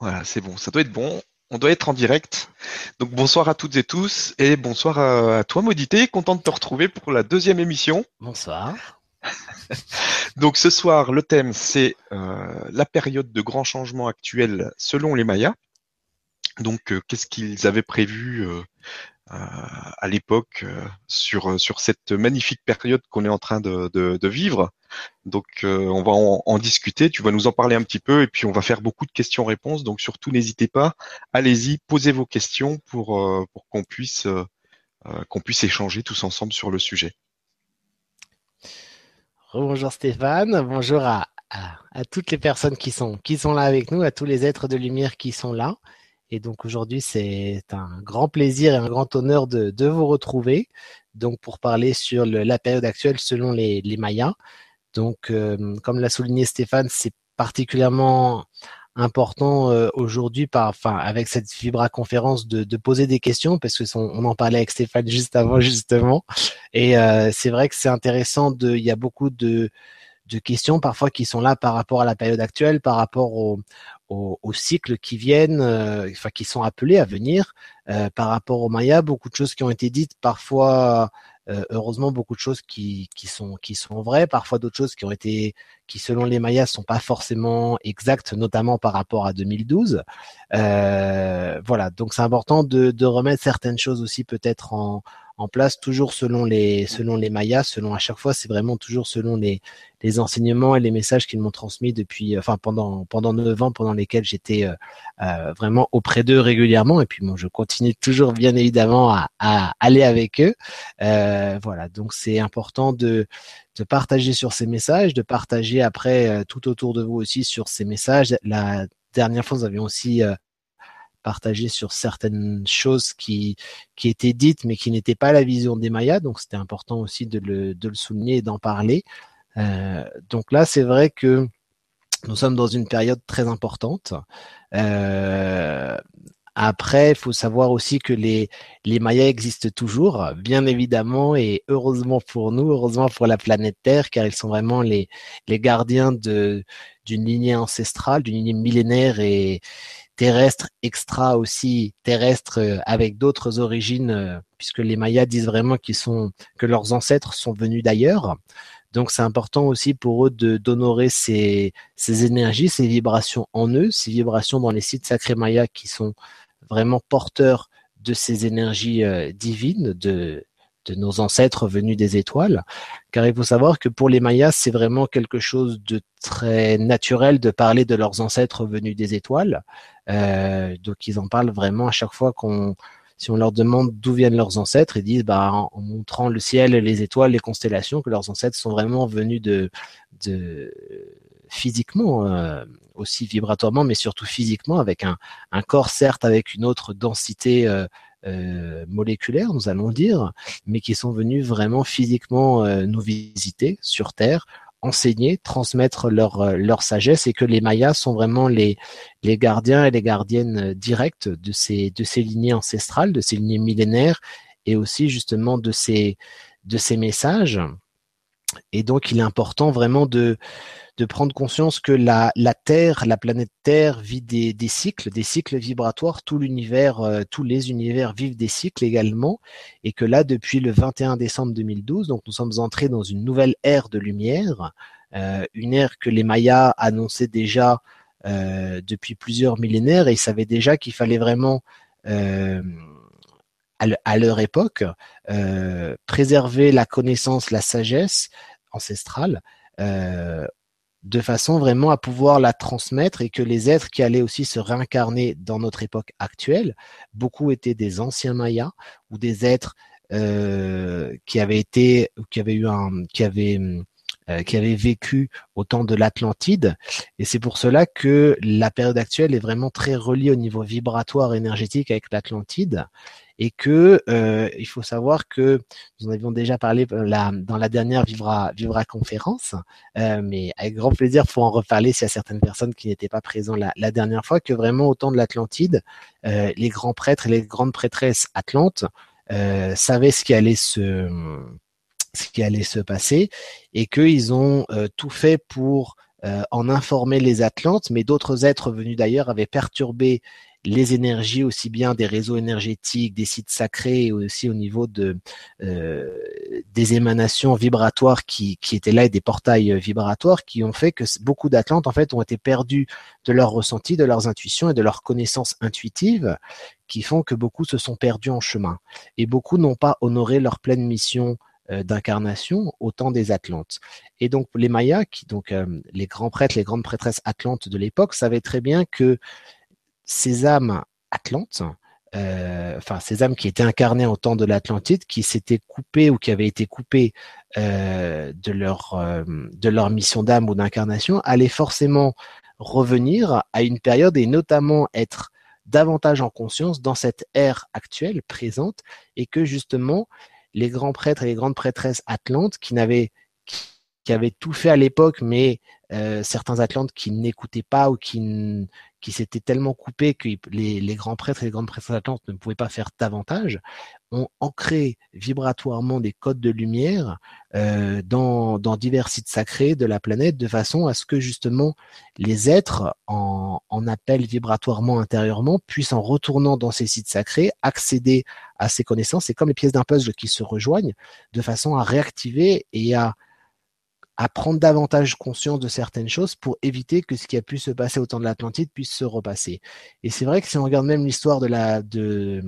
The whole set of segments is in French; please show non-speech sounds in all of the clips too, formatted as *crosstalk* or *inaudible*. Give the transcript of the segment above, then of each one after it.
Voilà, c'est bon, ça doit être bon. On doit être en direct. Donc bonsoir à toutes et tous et bonsoir à, toi Modité, content de te retrouver pour la deuxième émission. Bonsoir. *laughs* Donc ce soir, le thème c'est euh, la période de grands changements actuels selon les Mayas. Donc euh, qu'est-ce qu'ils avaient prévu euh, à l'époque sur, sur cette magnifique période qu'on est en train de, de vivre? Donc euh, on va en, discuter, tu vas nous en parler un petit peu et puis on va faire beaucoup de questions-réponses. Donc surtout n'hésitez pas, allez-y, posez vos questions pour, euh, pour qu'on puisse, euh, qu'on puisse échanger tous ensemble sur le sujet. Bonjour Stéphane, bonjour à, toutes les personnes qui sont, là avec nous, à tous les êtres de lumière qui sont là. Et donc aujourd'hui, c'est un grand plaisir et un grand honneur de, vous retrouver. Donc pour parler sur la période actuelle selon les Mayas. Donc, euh, comme l'a souligné Stéphane, c'est particulièrement important euh, aujourd'hui, avec cette Vibra conférence, de, poser des questions parce que on, en parlait avec Stéphane juste avant, *laughs* justement. Et euh, c'est vrai que c'est intéressant. De, il y a beaucoup de, questions parfois qui sont là par rapport à la période actuelle, par rapport au, au, cycles qui viennent, enfin qui sont appelés à venir, par rapport au Maya, beaucoup de choses qui ont été dites parfois euh, heureusement beaucoup de choses qui, qui sont qui sont vraies, parfois d'autres choses qui ont été qui selon les Mayas sont pas forcément exactes, notamment par rapport à 2012. Euh, voilà, donc c'est important de, de remettre certaines choses aussi peut-être en en place toujours selon les selon les Mayas, selon à chaque fois c'est vraiment toujours selon les les enseignements et les messages qu'ils m'ont transmis depuis enfin pendant pendant neuf ans pendant lesquels j'étais euh, euh, vraiment auprès d'eux régulièrement. Et puis bon je continue toujours bien évidemment à, à aller avec eux. Euh, voilà. Donc c'est important de de partager sur ces messages de partager après tout autour de vous aussi sur ces messages. La dernière fois nous avions aussi partager sur certaines choses qui, qui étaient dites mais qui n'étaient pas la vision des Mayas. Donc c'était important aussi de le, de le souligner et d'en parler. Euh, donc là, c'est vrai que nous sommes dans une période très importante. Euh, après, il faut savoir aussi que les, les Mayas existent toujours, bien évidemment, et heureusement pour nous, heureusement pour la planète Terre, car ils sont vraiment les, les gardiens de, d'une lignée ancestrale, d'une lignée millénaire et, terrestre extra aussi terrestre euh, avec d'autres origines euh, puisque les Mayas disent vraiment qu'ils sont que leurs ancêtres sont venus d'ailleurs. Donc c'est important aussi pour eux de d'honorer ces, ces énergies, ces vibrations en eux, ces vibrations dans les sites sacrés mayas qui sont vraiment porteurs de ces énergies euh, divines, de de nos ancêtres venus des étoiles, car il faut savoir que pour les Mayas, c'est vraiment quelque chose de très naturel de parler de leurs ancêtres venus des étoiles. Euh, donc ils en parlent vraiment à chaque fois qu'on si on leur demande d'où viennent leurs ancêtres, ils disent bah, en, montrant le ciel, les étoiles, les constellations, que leurs ancêtres sont vraiment venus de, de physiquement, euh, aussi vibratoirement, mais surtout physiquement, avec un, un, corps certes avec une autre densité euh, moléculaires, nous allons dire, mais qui sont venus vraiment physiquement euh, nous visiter sur Terre, enseigner, transmettre leur, euh, leur sagesse et que les Mayas sont vraiment les, les gardiens et les gardiennes directes de ces, de ces lignées ancestrales, de ces lignées millénaires et aussi justement de ces, de ces messages. Et donc, il est important vraiment de, de prendre conscience que la, la Terre, la planète Terre vit des, des cycles, des cycles vibratoires. Tout l'univers, euh, tous les univers vivent des cycles également, et que là, depuis le 21 décembre 2012, donc nous sommes entrés dans une nouvelle ère de lumière, euh, une ère que les Mayas annonçaient déjà euh, depuis plusieurs millénaires, et ils savaient déjà qu'il fallait vraiment à leur époque, préserver la connaissance, la sagesse ancestrale, euh, de façon vraiment à pouvoir la transmettre et que les êtres qui allaient aussi se réincarner dans notre époque actuelle, beaucoup étaient des anciens Mayas ou des êtres euh, qui avaient été, qui avaient eu un, qui avaient euh, qui avaient vécu au temps de l'Atlantide. Et c'est pour cela que la période actuelle est vraiment très reliée au niveau vibratoire énergétique avec l'Atlantide et que euh, il faut savoir que nous en avions déjà parlé euh, dans la dernière Vivra, Vivra conférence, euh, mais avec grand plaisir pour en reparler s'il y a certaines personnes qui n'étaient pas présentes la, dernière fois, que vraiment au temps de l'Atlantide, euh, les grands prêtres et les grandes prêtresses atlantes euh, savaient ce qui allait se ce qui allait se passer et qu'ils ont tout fait pour en informaient les Atlantes, mais d'autres êtres venus d'ailleurs avaient perturbé les énergies aussi bien des réseaux énergétiques, des sites sacrés, et aussi au niveau de euh, des émanations vibratoires qui, étaient là et des portails vibratoires qui ont fait que beaucoup d'Atlantes en fait ont été perdus de leurs ressentis, de leurs intuitions et de leurs connaissances intuitives qui font que beaucoup se sont perdus en chemin et beaucoup n'ont pas honoré leur pleine mission euh, d'incarnation au temps des Atlantes. Et donc les Mayas, qui donc euh, les grands prêtres, les grandes prêtresses atlantes de l'époque, savaient très bien que ces âmes atlantes, euh, enfin ces âmes qui étaient incarnées au temps de l'Atlantide, qui s'étaient coupées ou qui avaient été coupées euh, de leur euh, de leur mission d'âme ou d'incarnation, allaient forcément revenir à une période et notamment être davantage en conscience dans cette ère actuelle présente et que justement les grands prêtres et les grandes prêtresses atlantes qui n'avaient qui avaient tout fait à l'époque, mais euh, certains Atlantes qui n'écoutaient pas ou qui, qui s'étaient tellement coupés que les, les, grands prêtres et les grandes prêtres Atlantes ne pouvaient pas faire davantage, ont ancré vibratoirement des codes de lumière euh, dans, dans divers sites sacrés de la planète de façon à ce que justement les êtres en, en appel vibratoirement intérieurement puissent en retournant dans ces sites sacrés accéder à ces connaissances. C'est comme les pièces d'un puzzle qui se rejoignent de façon à réactiver et à à prendre davantage conscience de certaines choses pour éviter que ce qui a pu se passer au temps de l'Atlantide puisse se repasser. Et c'est vrai que si on regarde même l'histoire de la de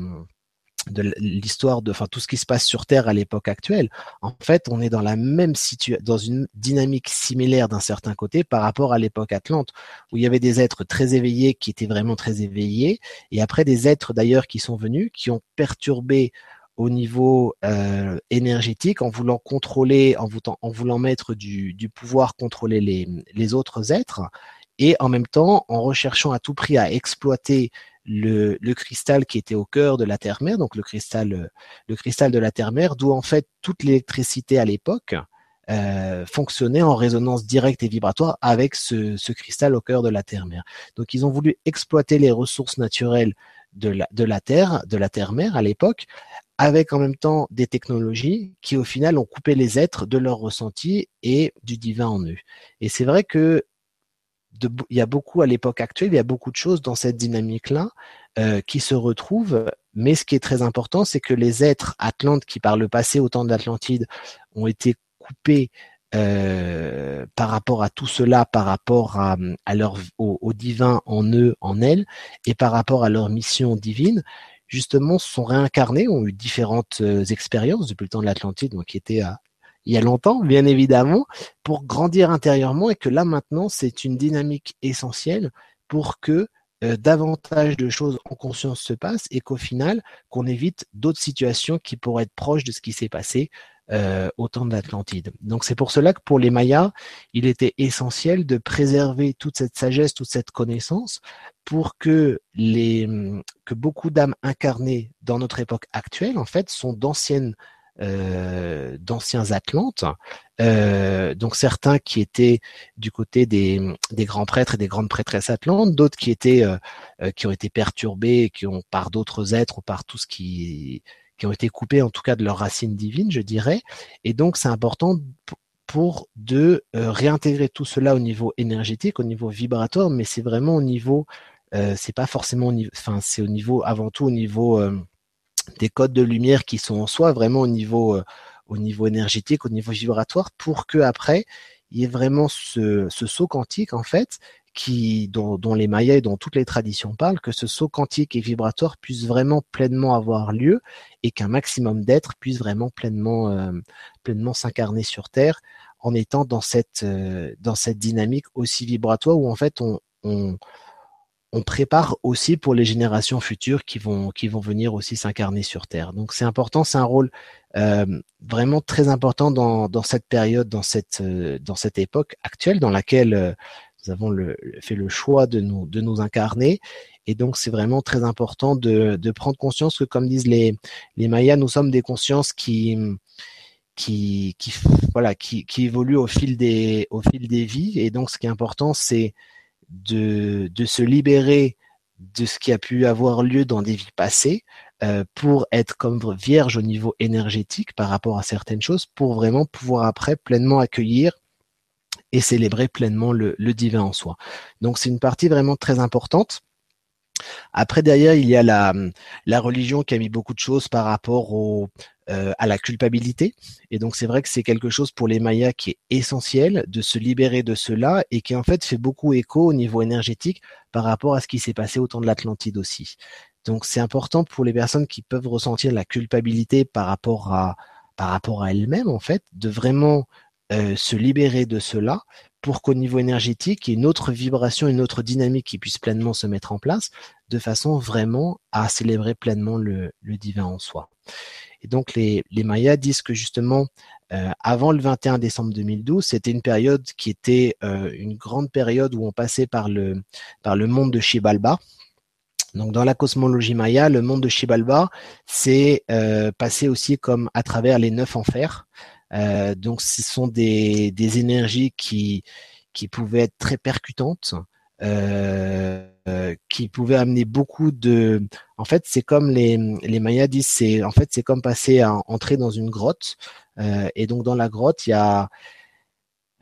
l'histoire de enfin tout ce qui se passe sur Terre à l'époque actuelle, en fait, on est dans la même situation dans une dynamique similaire d'un certain côté par rapport à l'époque Atlante où il y avait des êtres très éveillés qui étaient vraiment très éveillés et après des êtres d'ailleurs qui sont venus qui ont perturbé au niveau euh, énergétique en voulant contrôler, en voulant, en voulant mettre du, pouvoir contrôler les, les, autres êtres et en même temps en recherchant à tout prix à exploiter le, cristal qui était au cœur de la terre-mère, donc le cristal, le cristal de la terre-mère, d'où en fait toute l'électricité à l'époque euh, fonctionnait en résonance directe et vibratoire avec ce, cristal au cœur de la terre-mère. Donc ils ont voulu exploiter les ressources naturelles de la, de la Terre, de la à l'époque, avec en même temps des technologies qui au final ont coupé les êtres de leur ressenti et du divin en eux. Et c'est vrai que il y a beaucoup à l'époque actuelle, il y a beaucoup de choses dans cette dynamique-là euh, qui se retrouvent. Mais ce qui est très important, c'est que les êtres atlantes qui par le passé, au temps de l'Atlantide, ont été coupés euh, par rapport à tout cela, par rapport à, leur au, divin en eux, en elles, et par rapport à leur mission divine, justement sont réincarnés, ont eu différentes euh, expériences depuis le temps de l'Atlantide, donc qui était à, il y a longtemps, bien évidemment, pour grandir intérieurement et que là maintenant c'est une dynamique essentielle pour que euh, davantage de choses en conscience se passent et qu'au final qu'on évite d'autres situations qui pourraient être proches de ce qui s'est passé euh, au temps de l'Atlantide. Donc c'est pour cela que pour les Mayas, il était essentiel de préserver toute cette sagesse, toute cette connaissance, pour que les que beaucoup d'âmes incarnées dans notre époque actuelle, en fait, sont d'anciennes euh, d'anciens Atlantes, euh, donc certains qui étaient du côté des, des, grands prêtres et des grandes prêtresses atlantes, d'autres qui étaient euh, euh qui ont été perturbés, qui ont par d'autres êtres ou par tout ce qui qui ont été coupés en tout cas de leur racine divine, je dirais. Et donc c'est important pour de euh, réintégrer tout cela au niveau énergétique, au niveau vibratoire, mais c'est vraiment au niveau, euh, c'est pas forcément, enfin c'est au niveau avant tout au niveau euh, des codes de lumière qui sont en soi, vraiment au niveau, au niveau énergétique, au niveau vibratoire, pour que après il y ait vraiment ce saut quantique en fait dont, les Mayas et dont toutes les traditions parlent, que ce saut quantique et vibratoire puisse vraiment pleinement avoir lieu et qu'un maximum d'êtres puissent vraiment pleinement, euh, pleinement s'incarner sur Terre en étant dans cette, euh, dans cette dynamique aussi vibratoire où en fait on, on, prépare aussi pour les générations futures qui vont, qui vont venir aussi s'incarner sur Terre. Donc c'est important, c'est un rôle euh, vraiment très important dans, dans cette période, dans cette, dans cette époque actuelle dans laquelle nous avons fait le choix de nous, de nous incarner. Et donc, c'est vraiment très important de, prendre conscience que, comme disent les, les Mayas, nous sommes des consciences qui, qui, qui, voilà, qui, qui évoluent au fil des, au fil des vies. Et donc, ce qui est important, c'est de, de se libérer de ce qui a pu avoir lieu dans des vies passées euh, pour être comme vierge au niveau énergétique par rapport à certaines choses, pour vraiment pouvoir après pleinement accueillir et célébrer pleinement le, le divin en soi. Donc c'est une partie vraiment très importante. Après, derrière, il y a la, la religion qui a mis beaucoup de choses par rapport au, euh, à la culpabilité. Et donc, c'est vrai que c'est quelque chose pour les Mayas qui est essentiel de se libérer de cela et qui en fait fait beaucoup écho au niveau énergétique par rapport à ce qui s'est passé au temps de l'Atlantide aussi. Donc, c'est important pour les personnes qui peuvent ressentir la culpabilité par rapport à par rapport à elles-mêmes en fait, de vraiment euh, se libérer de cela pour qu'au niveau énergétique, il y ait une autre vibration, une autre dynamique qui puisse pleinement se mettre en place, de façon vraiment à célébrer pleinement le, divin en soi. Et donc les, les Mayas disent que justement, euh, avant le 21 décembre 2012, c'était une période qui était euh, une grande période où on passait par le, par le monde de Xibalba. Donc dans la cosmologie maya, le monde de Xibalba, c'est euh, passé aussi comme à travers les neuf enfers. Euh, donc ce sont des, des énergies qui, qui pouvaient être très percutantes, euh, qui pouvaient amener beaucoup de. En fait, c'est comme les, les Mayas disent, c'est en fait c'est comme passer à entrer dans une grotte. Euh, et donc dans la grotte, il y a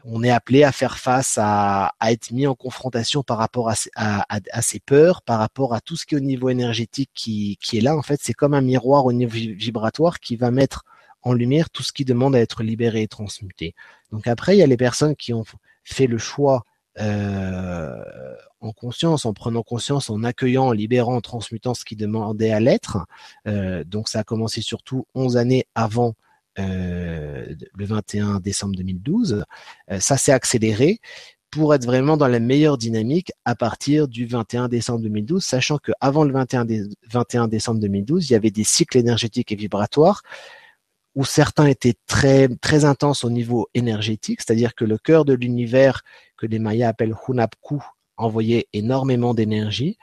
on est appelé à faire face à, à, être mis en confrontation par rapport à, à, à, ses peurs, par rapport à tout ce qui est au niveau énergétique qui, qui est là. En fait, c'est comme un miroir au niveau vibratoire qui va mettre en lumière tout ce qui demande à être libéré et transmuté. Donc après, il y a les personnes qui ont fait le choix euh, en conscience, en prenant conscience, en accueillant, en libérant, en transmutant ce qui demandait à l'être. Euh, donc ça a commencé surtout 11 années avant euh, le 21 décembre 2012. Euh, ça s'est accéléré pour être vraiment dans la meilleure dynamique à partir du 21 décembre 2012, sachant que avant le 21, 21 décembre 2012, il y avait des cycles énergétiques et vibratoires où certains étaient très très intenses au niveau énergétique, c'est-à-dire que le cœur de l'univers que les Mayas appellent Hunapku envoyait énormément d'énergie,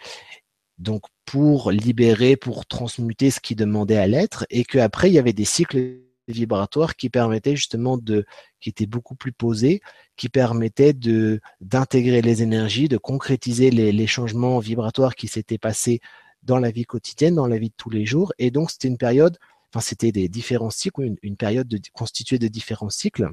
donc pour libérer, pour transmuter ce qui demandait à l'être, et qu'après il y avait des cycles vibratoires qui permettaient justement de, qui étaient beaucoup plus posés, qui permettaient de d'intégrer les énergies, de concrétiser les, les changements vibratoires qui s'étaient passés dans la vie quotidienne, dans la vie de tous les jours, et donc c'était une période c'était des différents cycles, une, période de, constituée de différents cycles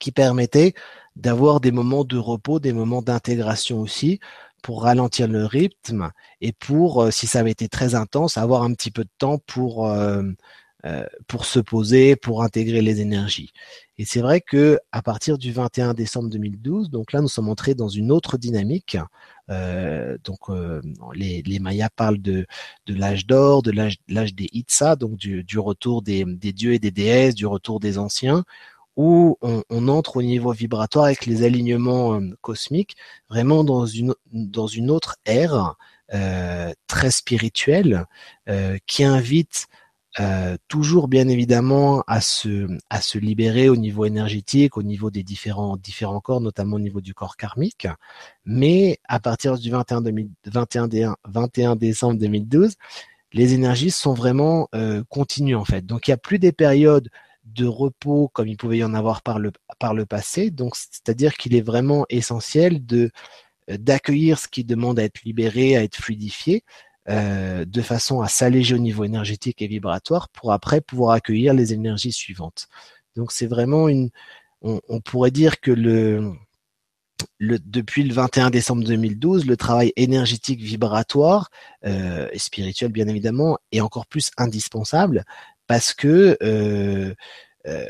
qui permettaient d'avoir des moments de repos, des moments d'intégration aussi, pour ralentir le rythme et pour, euh, si ça avait été très intense, avoir un petit peu de temps pour euh, euh, pour se poser, pour intégrer les énergies. Et c'est vrai que à partir du 21 décembre 2012, donc là nous sommes entrés dans une autre dynamique. Euh, donc euh, les, Mayas parlent de, de l'âge d'or, de l'âge, des Itza, donc du, retour des, des, dieux et des déesses, du retour des anciens, où on, entre au niveau vibratoire avec les alignements cosmiques, vraiment dans une dans une autre ère très spirituelle qui invite euh, toujours bien évidemment à se à se libérer au niveau énergétique, au niveau des différents différents corps, notamment au niveau du corps karmique. Mais à partir du 21, 21, 21 décembre 2012, les énergies sont vraiment euh, continues en fait. Donc il n'y a plus des périodes de repos comme il pouvait y en avoir par le par le passé. Donc c'est-à-dire qu'il est vraiment essentiel de d'accueillir ce qui demande à être libéré, à être fluidifié, euh, de façon à s'alléger au niveau énergétique et vibratoire pour après pouvoir accueillir les énergies suivantes. Donc c'est vraiment une, on, pourrait dire que le, le, depuis le 21 décembre 2012, le travail énergétique vibratoire euh, et spirituel bien évidemment est encore plus indispensable parce que euh, euh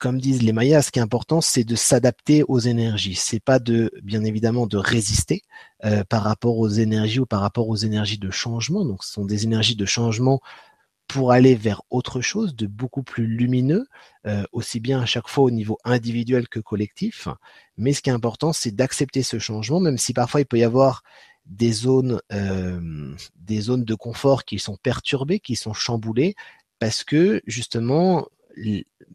comme disent les Mayas, ce qui est important, c'est de s'adapter aux énergies. C'est pas de, bien évidemment, de résister euh, par rapport aux énergies ou par rapport aux énergies de changement. Donc, ce sont des énergies de changement pour aller vers autre chose de beaucoup plus lumineux, euh, aussi bien à chaque fois au niveau individuel que collectif. Mais ce qui est important, c'est d'accepter ce changement, même si parfois il peut y avoir des zones, euh, des zones de confort qui sont perturbées, qui sont chamboulées, parce que justement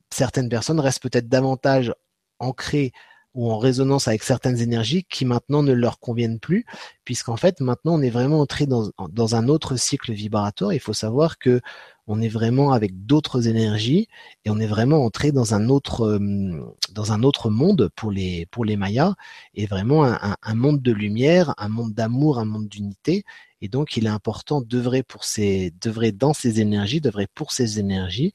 certaines personnes restent peut-être davantage ancrées ou en résonance avec certaines énergies qui maintenant ne leur conviennent plus, puisqu'en fait maintenant on est vraiment entré dans, dans un autre cycle vibratoire. Il faut savoir que on est vraiment avec d'autres énergies et on est vraiment entré dans un autre euh, dans un autre monde pour les pour les Mayas et vraiment un, monde de lumière, un monde d'amour, un monde d'unité. Et donc il est important d'œuvrer pour ces d'œuvrer dans ces énergies, d'œuvrer pour ces énergies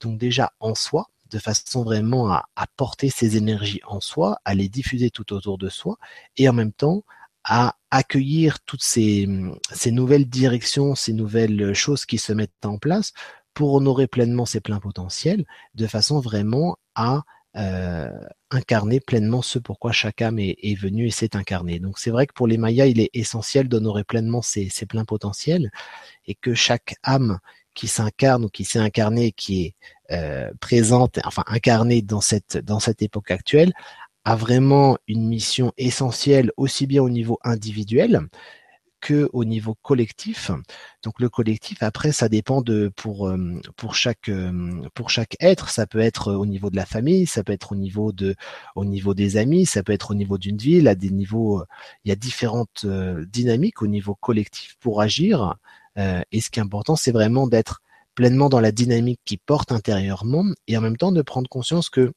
donc déjà en soi, de façon vraiment à, porter ces énergies en soi, à les diffuser tout autour de soi, et en même temps à accueillir toutes ces, nouvelles directions, ces nouvelles choses qui se mettent en place pour honorer pleinement ses pleins potentiels, de façon vraiment à euh, incarner pleinement ce pourquoi chaque âme est, est venue et s'est incarnée. Donc c'est vrai que pour les Mayas, il est essentiel d'honorer pleinement ses, ses, pleins potentiels et que chaque âme qui s'incarne ou qui s'est incarnée, qui est euh, présente, enfin incarnée dans cette dans cette époque actuelle, a vraiment une mission essentielle aussi bien au niveau individuel que au niveau collectif. Donc le collectif, après, ça dépend de pour euh, pour chaque euh, pour chaque être. Ça peut être au niveau de la famille, ça peut être au niveau de au niveau des amis, ça peut être au niveau d'une ville. À des niveaux, il y a différentes dynamiques au niveau collectif pour agir. Et ce qui est important, c'est vraiment d'être pleinement dans la dynamique qui porte intérieurement et en même temps de prendre conscience que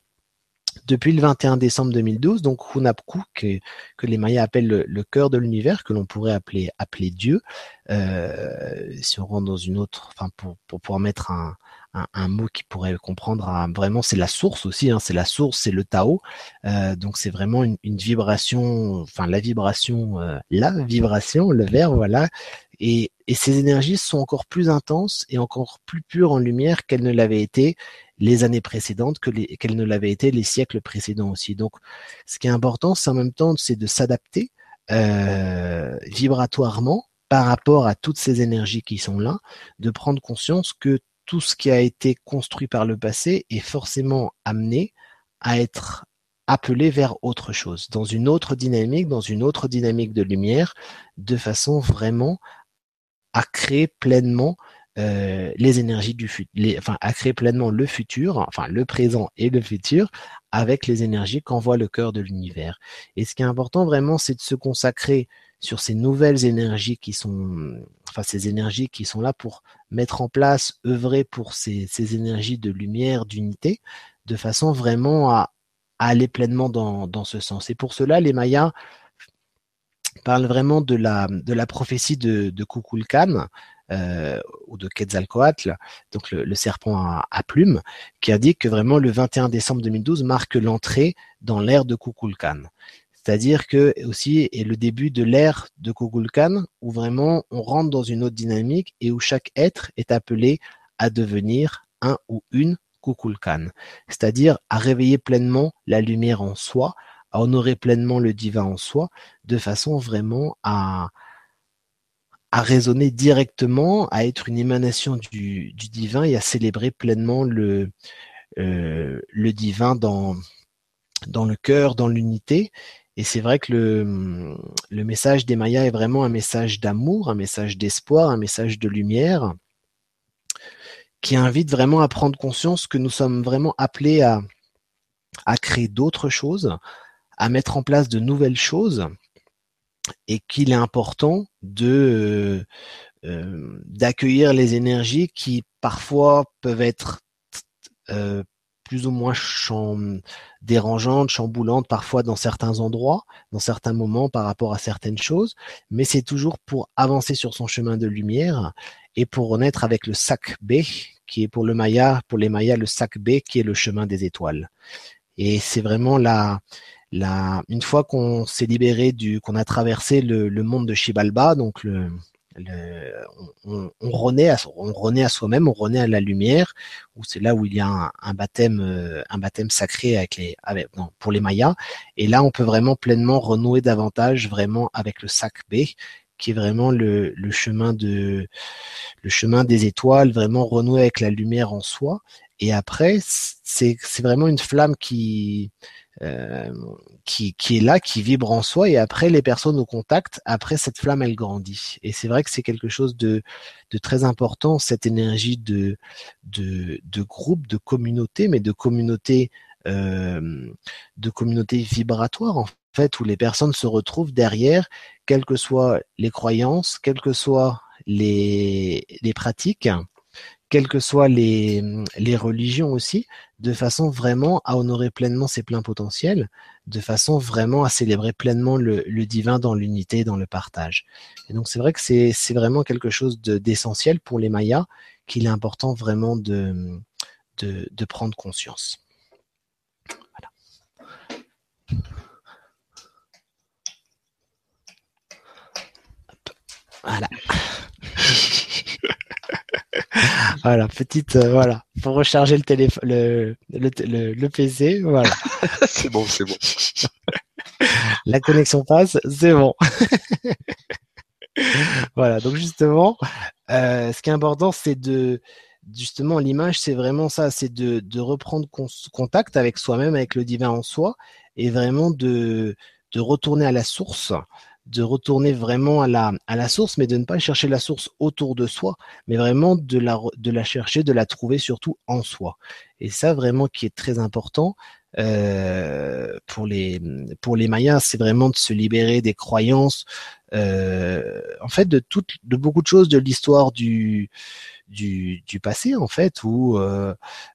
depuis le 21 décembre 2012, donc Hunapku, que, que les Mayas appellent le, cœur de l'univers, que l'on pourrait appeler, appeler Dieu, euh, si on rentre dans une autre, enfin pour, pour pouvoir mettre un, un, un mot qui pourrait comprendre, vraiment c'est la source aussi, hein, c'est la source, c'est le Tao, euh, donc c'est vraiment une, une, vibration, enfin la vibration, euh, la vibration, le verre, voilà, et, et ces énergies sont encore plus intenses et encore plus pures en lumière qu'elles ne l'avaient été les années précédentes que qu'elles ne l'avaient été les siècles précédents aussi. Donc, ce qui est important, c'est en même temps, c'est de s'adapter euh, vibratoirement par rapport à toutes ces énergies qui sont là, de prendre conscience que tout ce qui a été construit par le passé est forcément amené à être appelé vers autre chose, dans une autre dynamique, dans une autre dynamique de lumière, de façon vraiment à créer pleinement euh, les énergies du futur, enfin à créer pleinement le futur, enfin le présent et le futur avec les énergies qu'envoie le cœur de l'univers. Et ce qui est important vraiment, c'est de se consacrer sur ces nouvelles énergies qui sont, enfin ces énergies qui sont là pour mettre en place, œuvrer pour ces, ces énergies de lumière, d'unité, de façon vraiment à, aller pleinement dans, dans ce sens. Et pour cela, les Mayas parlent vraiment de la, prophétie de, de Kukulkan, euh, ou de Quetzalcoatl, donc le, le serpent à, à, plumes, qui indique que vraiment le 21 décembre 2012 marque l'entrée dans l'ère de Kukulkan. C'est-à-dire que aussi est le début de l'ère de Kukulkan où vraiment on rentre dans une autre dynamique et où chaque être est appelé à devenir un ou une Kukulkan, c'est-à-dire à réveiller pleinement la lumière en soi, à honorer pleinement le divin en soi, de façon vraiment à, à raisonner directement, à être une émanation du, divin et à célébrer pleinement le, euh, le divin dans, dans le cœur, dans l'unité. Et c'est vrai que le, le message des Mayas est vraiment un message d'amour, un message d'espoir, un message de lumière, qui invite vraiment à prendre conscience que nous sommes vraiment appelés à, à créer d'autres choses, à mettre en place de nouvelles choses, et qu'il est important de euh, euh, d'accueillir les énergies qui parfois peuvent être euh, plus ou moins dérangeantes, chamboulantes parfois dans certains endroits, dans certains moments par rapport à certaines choses, mais c'est toujours pour avancer sur son chemin de lumière et pour renaître avec le sac B, qui est pour le Maya, pour les Mayas, le sac B, qui est le chemin des étoiles. Et c'est vraiment la, la, une fois qu'on s'est libéré du, qu'on a traversé le, le, monde de Shibalba, donc le, le on, on, renaît à, on renaît à soi-même, on renaît à la lumière, où c'est là où il y a un, un, baptême, euh, un baptême sacré avec les, avec, non, pour les Mayas. Et là, on peut vraiment pleinement renouer davantage vraiment avec le sac B, qui est vraiment le, le chemin de, le chemin des étoiles, vraiment renouer avec la lumière en soi. Et après, c'est, c'est vraiment une flamme qui, euh, qui, est là, qui vibre en soi, et après les personnes au contact, après cette flamme, elle grandit. Et c'est vrai que c'est quelque chose de, très important, cette énergie de, groupe, de communauté, mais de communauté, euh, de communauté vibratoire en fait, où les personnes se retrouvent derrière, quelles que soient les croyances, quelles que soient les pratiques, quelles que soient les, religions aussi, de façon vraiment à honorer pleinement ses pleins potentiels, de façon vraiment à célébrer pleinement le, divin dans l'unité, dans le partage. Et donc c'est vrai que c'est vraiment quelque chose d'essentiel pour les Mayas qu'il est important vraiment de, de, de prendre conscience. Voilà. voilà, *laughs* petite, euh, voilà, pour recharger le téléphone, le, le, le, PC, voilà. *laughs* c'est bon, c'est bon. La connexion passe, c'est bon. *laughs* voilà, donc justement, euh, ce qui est important, c'est de, justement, l'image, c'est vraiment ça, c'est de, de reprendre contact avec soi-même, avec le divin en soi, et vraiment de, de retourner à la source de retourner vraiment à la, à la source, mais de ne pas chercher la source autour de soi, mais vraiment de la, de la chercher, de la trouver surtout en soi. Et ça, vraiment, qui est très important euh, pour, les, pour les Mayas, c'est vraiment de se libérer des croyances, euh, en fait, de, toutes, de beaucoup de choses de l'histoire du, du, du, passé, en fait, où, euh,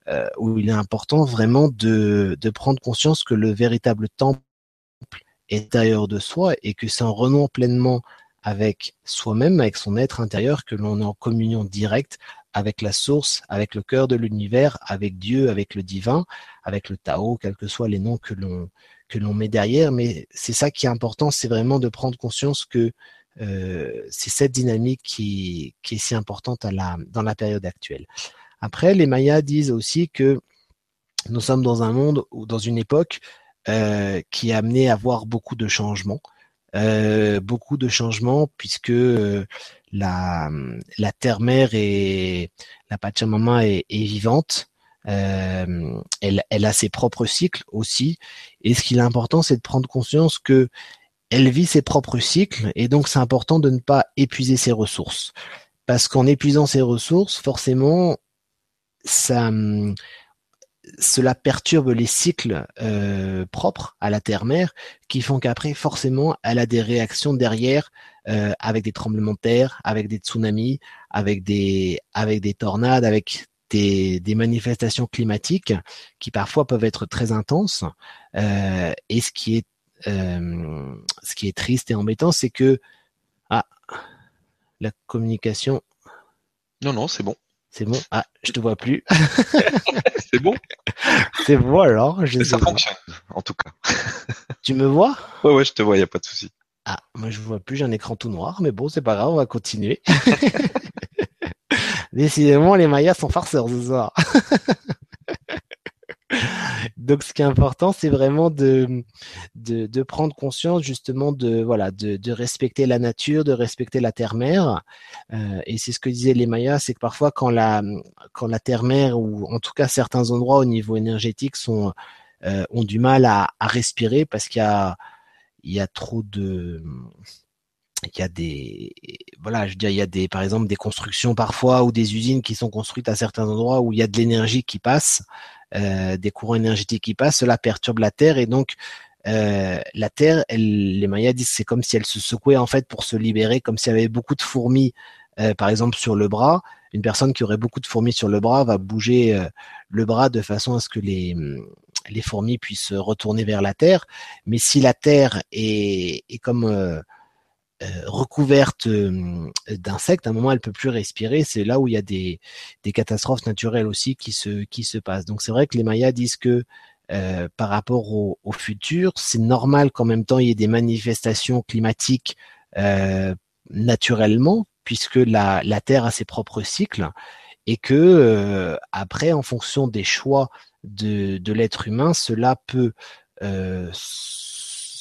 euh où il est important vraiment de, de prendre conscience que le véritable temple intérieur de soi et que c'est en renouant pleinement avec soi-même, avec son être intérieur, que l'on est en communion directe avec la source, avec le cœur de l'univers, avec Dieu, avec le divin, avec le Tao, quels que soient les noms que l'on que l'on met derrière. Mais c'est ça qui est important, c'est vraiment de prendre conscience que euh, c'est cette dynamique qui, est si importante à la, dans la période actuelle. Après, les Mayas disent aussi que nous sommes dans un monde ou dans une époque euh, qui a amené à voir beaucoup de changements. Euh, beaucoup de changements puisque euh, la, la terre-mère et la Pachamama est, est vivante. Euh, elle, elle, a ses propres cycles aussi. Et ce qui est important, c'est de prendre conscience que elle vit ses propres cycles et donc c'est important de ne pas épuiser ses ressources. Parce qu'en épuisant ses ressources, forcément, ça, cela perturbe les cycles euh, propres à la Terre-mère qui font qu'après, forcément, elle a des réactions derrière euh, avec des tremblements de terre, avec des tsunamis, avec des, avec des tornades, avec des, manifestations climatiques qui parfois peuvent être très intenses. Euh, et ce qui est, ce qui est triste et embêtant, c'est que ah, la communication. Non, non, c'est bon. C'est bon. Ah, je te vois plus. *laughs* c'est bon? C'est bon alors. Je ça fonctionne, en tout cas. *laughs* tu me vois? Ouais, ouais, je te vois, il n'y a pas de souci. Ah, moi je vois plus, j'ai un écran tout noir, mais bon, c'est pas grave, on va continuer. *laughs* Décidément, les Mayas sont farceurs ce soir. Donc, ce qui est important, c'est vraiment de, de, prendre conscience justement de voilà de, de, respecter la nature, de respecter la terre-mère. Euh, et c'est ce que disaient les Mayas, c'est que parfois quand la quand la terre-mère ou en tout cas certains endroits au niveau énergétique sont euh, ont du mal à, à respirer parce qu'il y a il y a trop de il y a des voilà je veux dire il y a des par exemple des constructions parfois ou des usines qui sont construites à certains endroits où il y a de l'énergie qui passe euh, des courants énergétiques qui passent, cela perturbe la Terre et donc euh, la Terre, elle, les Mayas disent c'est comme si elle se secouait en fait pour se libérer, comme s'il y avait beaucoup de fourmis, euh, par exemple sur le bras. Une personne qui aurait beaucoup de fourmis sur le bras va bouger le bras de façon à ce que les les fourmis puissent retourner vers la Terre. Mais si la Terre est, est comme euh, recouverte euh, d'insectes, à un moment elle peut plus respirer. C'est là où il y a des, catastrophes naturelles aussi qui se qui se passent. Donc c'est vrai que les Mayas disent que euh, par rapport au, futur, c'est normal qu'en même temps il y ait des manifestations climatiques euh, naturellement, puisque la, la Terre a ses propres cycles, et que euh, après, en fonction des choix de, de l'être humain, cela peut euh,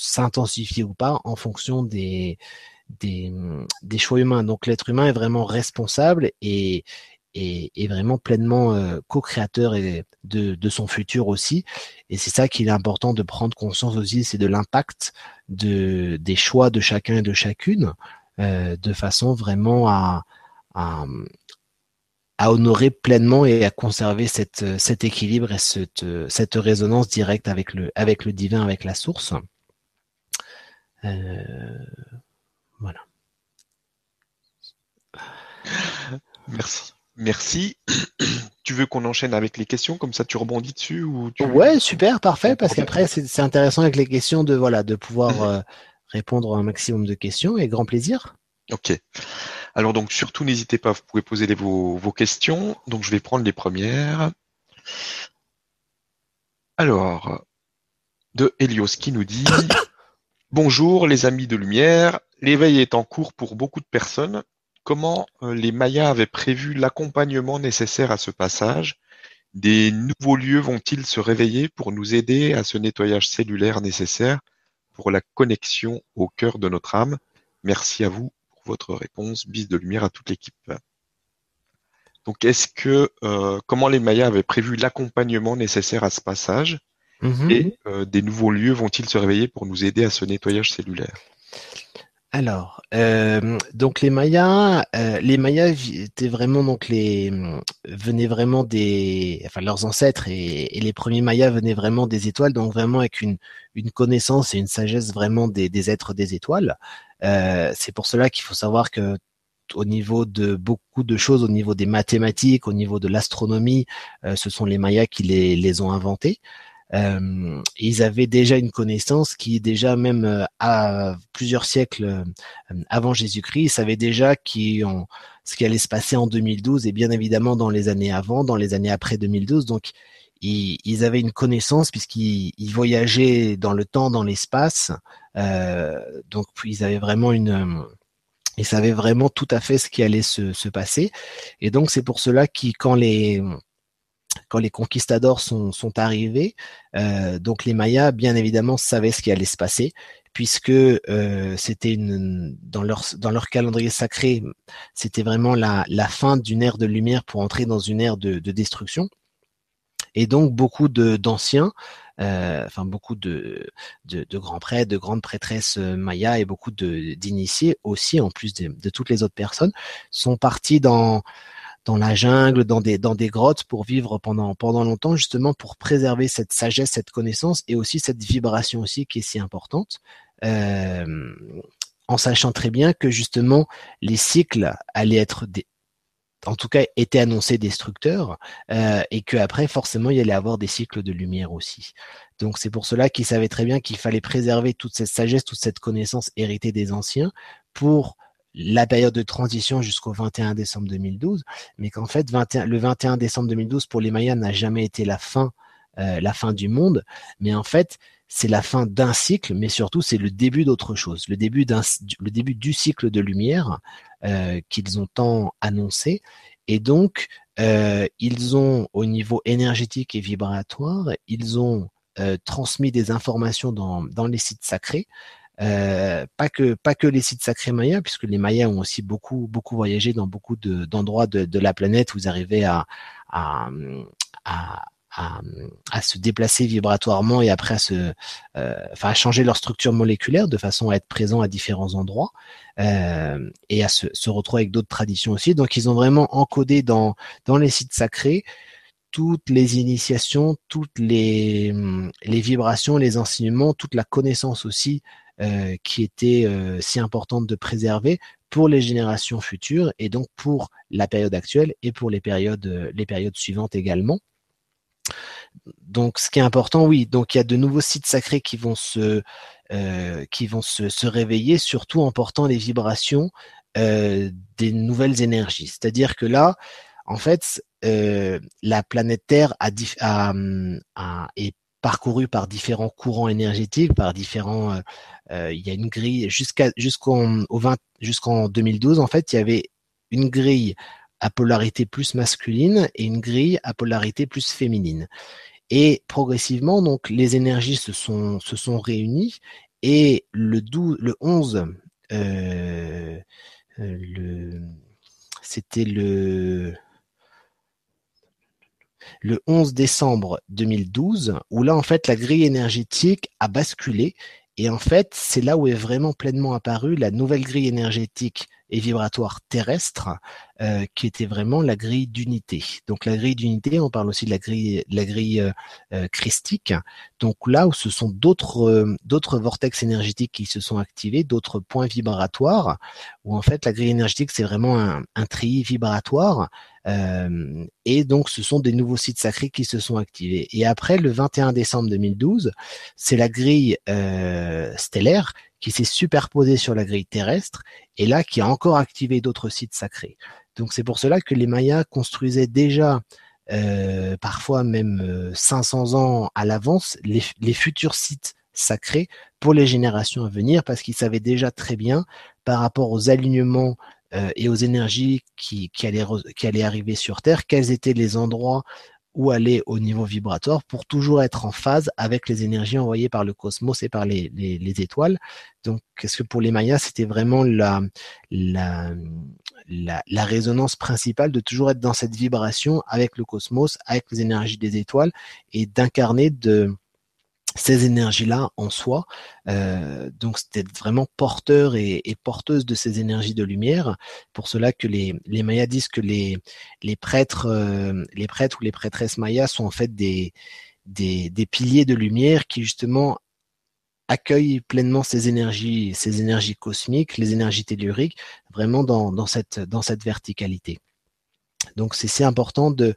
s'intensifier ou pas en fonction des, des, choix humains. Donc l'être humain est vraiment responsable et, et, et vraiment pleinement euh, co-créateur de, son futur aussi. Et c'est ça qu'il est important de prendre conscience aussi, c'est de l'impact de, des choix de chacun et de chacune, euh, de façon vraiment à honorer pleinement et à conserver cette, cet équilibre et cette, cette résonance directe avec le, avec le divin, avec la source. Euh, voilà. Merci. Merci. tu veux qu'on enchaîne avec les questions comme ça tu rebondis dessus ou tu... Ouais, super, parfait parce qu'après c'est intéressant avec les questions de voilà de pouvoir euh, répondre à un maximum de questions et grand plaisir. Ok. Alors donc surtout n'hésitez pas, vous pouvez poser les, vos, vos questions. Donc je vais prendre les premières. Alors, de Helios qui nous dit Bonjour les amis de lumière, l'éveil est en cours pour beaucoup de personnes. Comment euh, les Mayas avaient prévu l'accompagnement nécessaire à ce passage? Des nouveaux lieux vont-ils se réveiller pour nous aider à ce nettoyage cellulaire nécessaire pour la connexion au cœur de notre âme? Merci à vous pour votre réponse. Bis de lumière à toute l'équipe. Donc, est-ce que euh, comment les Mayas avaient prévu l'accompagnement nécessaire à ce passage? Mhm. et euh, des nouveaux lieux vont-ils se réveiller pour nous aider à ce nettoyage cellulaire? Alors, euh, donc les Mayas, euh, les Mayas étaient vraiment donc les venaient vraiment des, enfin leurs ancêtres et, et les premiers Mayas venaient vraiment des étoiles, donc vraiment avec une une connaissance et une sagesse vraiment des, des êtres des étoiles. Euh, c'est pour cela qu'il faut savoir que au niveau de beaucoup de choses, au niveau des mathématiques, au niveau de l'astronomie, ce sont les Mayas qui les les ont inventés. Euh, ils avaient déjà une connaissance qui déjà même euh, à plusieurs siècles euh, avant Jésus-Christ, ils savaient déjà qui ont, ce qui allait se passer en 2012 et bien évidemment dans les années avant, dans les années après 2012. Donc ils, ils avaient une connaissance puisqu'ils ils voyageaient dans le temps, dans l'espace. Euh, donc ils avaient vraiment une euh, ils savaient vraiment tout à fait ce qui allait se, se passer. Et donc c'est pour cela qu'ils, quand les quand les conquistadors sont, sont arrivés, euh, donc les Mayas, bien évidemment, savaient ce qui allait se passer, puisque euh, c'était une dans leur dans leur calendrier sacré, c'était vraiment la, la fin d'une ère de lumière pour entrer dans une ère de, de destruction. Et donc beaucoup d'anciens, euh, enfin beaucoup de, de, de grands prêtres, de grandes prêtresses euh, mayas et beaucoup d'initiés aussi, en plus de, de toutes les autres personnes, sont partis dans dans la jungle, dans des dans des grottes pour vivre pendant pendant longtemps justement pour préserver cette sagesse, cette connaissance et aussi cette vibration aussi qui est si importante. Euh, en sachant très bien que justement les cycles allaient être des, en tout cas étaient annoncés destructeurs euh, et que après forcément il y allait avoir des cycles de lumière aussi. Donc c'est pour cela qu'ils savaient très bien qu'il fallait préserver toute cette sagesse, toute cette connaissance héritée des anciens pour la période de transition jusqu'au 21 décembre 2012, mais qu'en fait 21, le 21 décembre 2012 pour les Mayas n'a jamais été la fin, euh, la fin du monde, mais en fait c'est la fin d'un cycle, mais surtout c'est le début d'autre chose, le début du cycle de lumière euh, qu'ils ont tant annoncé, et donc euh, ils ont au niveau énergétique et vibratoire, ils ont transmis des informations dans les sites sacrés. Euh, pas que pas que les sites sacrés mayas, puisque les mayas ont aussi beaucoup beaucoup voyagé dans beaucoup de, d'endroits de, de la planète ils arrivaient à, à, à, à, se déplacer vibratoirement et après à se, euh, enfin à changer leur structure moléculaire de façon à être présents à différents endroits euh, et à se, se retrouver avec d'autres traditions aussi. Donc ils ont vraiment encodé dans dans les sites sacrés toutes les initiations, toutes les, les vibrations, les enseignements, toute la connaissance aussi euh, qui était euh, si importante de préserver pour les générations futures et donc pour la période actuelle et pour les périodes, les périodes suivantes également. Donc, ce qui est important, oui. Donc, il y a de nouveaux sites sacrés qui vont se, euh, qui vont se, se, réveiller, surtout en portant les vibrations euh, des nouvelles énergies. C'est-à-dire que là, en fait, euh, la planète Terre a, a, a, est parcourue par différents courants énergétiques, par différents. Euh, il y a une grille jusqu'à jusqu'en au 20 jusqu'en 2012 en fait, il y avait une grille à polarité plus masculine et une grille à polarité plus féminine. Et progressivement, donc, les énergies se sont, se sont réunies et le 12, le 11, euh, c'était le, le 11 décembre 2012, où là, en fait, la grille énergétique a basculé. Et en fait, c'est là où est vraiment pleinement apparue la nouvelle grille énergétique et vibratoire terrestre, euh, qui était vraiment la grille d'unité. Donc la grille d'unité, on parle aussi de la grille, la grille euh, euh, christique. Donc là où ce sont d'autres euh, d'autres vortex énergétiques qui se sont activés, d'autres points vibratoires, où en fait la grille énergétique c'est vraiment un, un tri vibratoire. Euh, et donc ce sont des nouveaux sites sacrés qui se sont activés. Et après le 21 décembre 2012, c'est la grille stellaire qui s'est superposé sur la grille terrestre et là qui a encore activé d'autres sites sacrés. Donc c'est pour cela que les Mayas construisaient déjà parfois même 500 ans à l'avance, les, futurs sites sacrés pour les générations à venir parce qu'ils savaient déjà très bien par rapport aux alignements et aux énergies qui, allaient, qui allaient arriver sur Terre, quels étaient les endroits où aller au niveau vibratoire pour toujours être en phase avec les énergies envoyées par le cosmos et par les, les, les étoiles. Donc, qu'est-ce que pour les Mayas, c'était vraiment la, la, la, résonance principale de toujours être dans cette vibration avec le cosmos, avec les énergies des étoiles et d'incarner de ces énergies-là en soi. Euh, donc c'était vraiment porteur et, et, porteuse de ces énergies de lumière. Pour cela que les, les Mayas disent que les, les prêtres, euh, les prêtres ou les prêtresses mayas sont en fait des, des, des piliers de lumière qui justement accueillent pleinement ces énergies, ces énergies cosmiques, les énergies telluriques, vraiment dans, dans cette, dans cette verticalité. Donc c'est important de,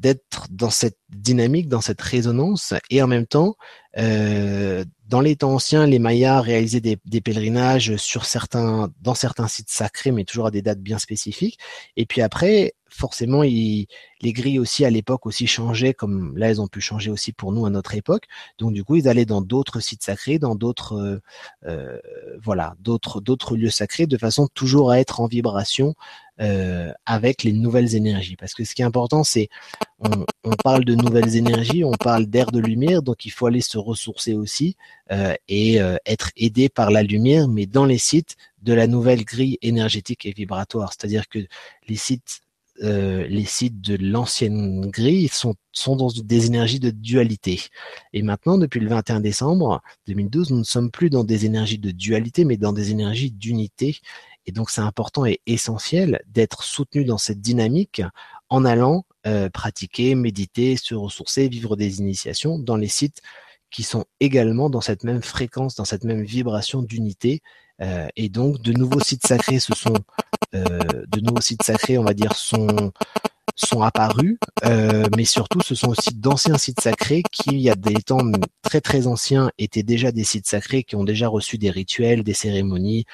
d'être dans cette dynamique, dans cette résonance, et en même temps, euh, dans les temps anciens, les Mayas réalisaient des, des, pèlerinages sur certains, dans certains sites sacrés, mais toujours à des dates bien spécifiques. Et puis après, forcément, il, les grilles aussi à l'époque aussi changeaient, comme là, elles ont pu changer aussi pour nous à notre époque. Donc du coup, ils allaient dans d'autres sites sacrés, dans d'autres, euh, euh voilà, d'autres, d'autres lieux sacrés, de façon toujours à être en vibration euh, avec les nouvelles énergies. Parce que ce qui est important, c'est on, on, parle de nouvelles énergies, on parle d'air de lumière, donc il faut aller se ressourcer aussi euh, et euh, être aidé par la lumière, mais dans les sites de la nouvelle grille énergétique et vibratoire. C'est-à-dire que les sites euh, les sites de l'ancienne grille sont, dans des énergies de dualité. Et maintenant, depuis le 21 décembre 2012, nous ne sommes plus dans des énergies de dualité, mais dans des énergies d'unité. Et donc, c'est important et essentiel d'être soutenu dans cette dynamique en allant euh, pratiquer, méditer, se ressourcer, vivre des initiations dans les sites qui sont également dans cette même fréquence, dans cette même vibration d'unité euh, et donc, de nouveaux sites sacrés se sont, euh, de nouveaux sites sacrés, on va dire, sont sont apparus, euh, mais surtout, ce sont aussi d'anciens sites sacrés qui, il y a des temps très très anciens, étaient déjà des sites sacrés qui ont déjà reçu des rituels, des cérémonies,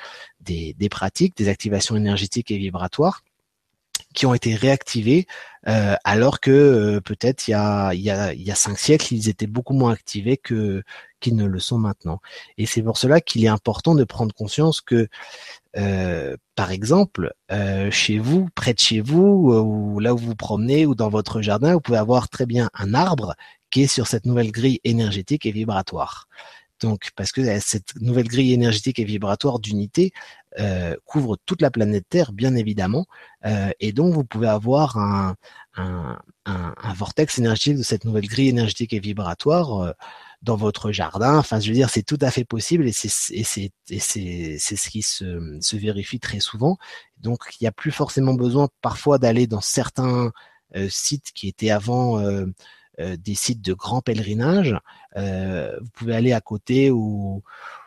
des, des pratiques, des activations énergétiques et vibratoires qui ont été réactivés euh, alors que euh, peut-être il y a il y a il y a cinq siècles ils étaient beaucoup moins activés que qu'ils ne le sont maintenant. Et c'est pour cela qu'il est important de prendre conscience que euh, par exemple euh, chez vous près de chez vous euh, ou là où vous vous promenez ou dans votre jardin vous pouvez avoir très bien un arbre qui est sur cette nouvelle grille énergétique et vibratoire. Donc, parce que cette nouvelle grille énergétique et vibratoire d'unité euh, couvre toute la planète Terre, bien évidemment, euh, et donc vous pouvez avoir un, un, un, vortex énergétique de cette nouvelle grille énergétique et vibratoire euh, dans votre jardin. Enfin, je veux dire, c'est tout à fait possible et c'est c'est ce qui se, se vérifie très souvent. Donc, il n'y a plus forcément besoin parfois d'aller dans certains euh, sites qui étaient avant euh, euh, des sites de grands pèlerinages. Euh, vous pouvez aller à côté ou,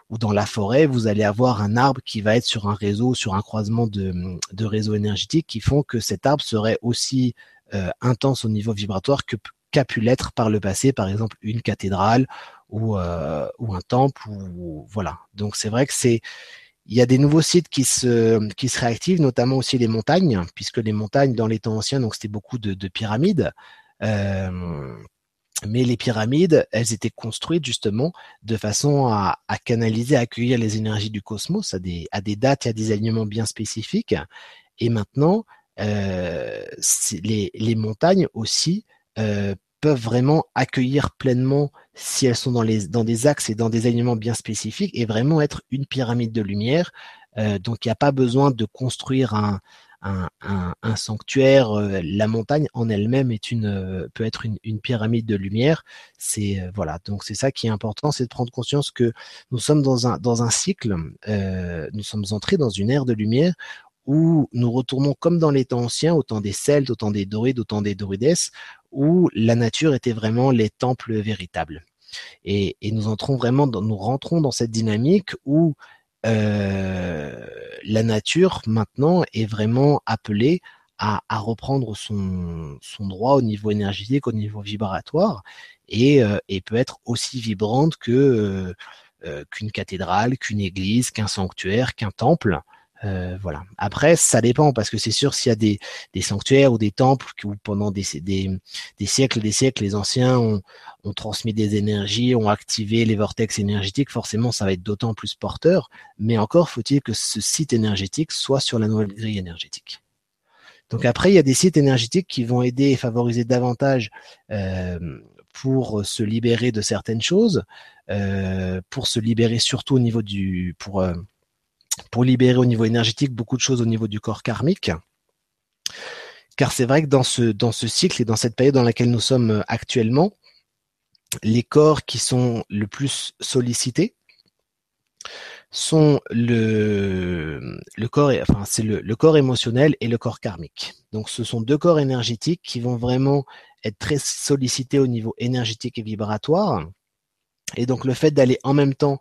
ou dans la forêt, vous allez avoir un arbre qui va être sur un réseau, sur un croisement de, de réseaux énergétiques qui font que cet arbre serait aussi euh, intense au niveau vibratoire que qu'a pu l'être par le passé, par exemple une cathédrale ou, euh, ou un temple ou voilà. Donc c'est vrai que c'est il y a des nouveaux sites qui se qui se réactivent, notamment aussi les montagnes, puisque les montagnes dans les temps anciens, donc c'était beaucoup de, de pyramides. Euh, mais les pyramides, elles étaient construites justement de façon à, à, canaliser, à accueillir les énergies du cosmos à des, des dates et à des alignements bien spécifiques. Et maintenant, euh, les, les, montagnes aussi euh, peuvent vraiment accueillir pleinement, si elles sont dans des axes et dans des alignements bien spécifiques, et vraiment être une pyramide de lumière. Euh, donc, il n'y a pas besoin de construire un, un, un, un sanctuaire. Euh, la montagne en elle-même est une euh, peut être une, une pyramide de lumière. C'est euh, voilà, donc c'est ça qui est important, c'est de prendre conscience que nous sommes dans un dans un cycle, nous sommes entrés dans une ère de lumière où nous retournons comme dans les temps anciens, autant des Celtes, autant des Dorides, autant des Dorides, où la nature était vraiment les temples véritables. Et, et nous entrons vraiment, dans, nous rentrons dans cette dynamique où euh, la nature maintenant est vraiment appelée à, à reprendre son, son, droit au niveau énergétique, au niveau vibratoire, et, euh, et peut être aussi vibrante que euh, qu'une cathédrale, qu'une église, qu'un sanctuaire, qu'un temple. Euh, voilà. Après, ça dépend parce que c'est sûr s'il y a des, sanctuaires ou des temples où pendant des, des, des siècles, des siècles, les anciens ont, ont, transmis des énergies, ont activé les vortex énergétiques, forcément, ça va être d'autant plus porteur. Mais encore faut-il que ce site énergétique soit sur la nouvelle grille énergétique. Donc après, il y a des sites énergétiques qui vont aider et favoriser davantage euh, pour se libérer de certaines choses, euh, pour se libérer surtout au niveau du, pour pour libérer au niveau énergétique beaucoup de choses au niveau du corps karmique. Car c'est vrai que dans ce, cycle et dans cette période dans laquelle nous sommes actuellement, les corps qui sont le plus sollicités sont le, corps, émotionnel et le corps karmique. Donc, ce sont deux corps énergétiques qui vont vraiment être très sollicités au niveau énergétique et vibratoire. Et donc, le fait d'aller en même temps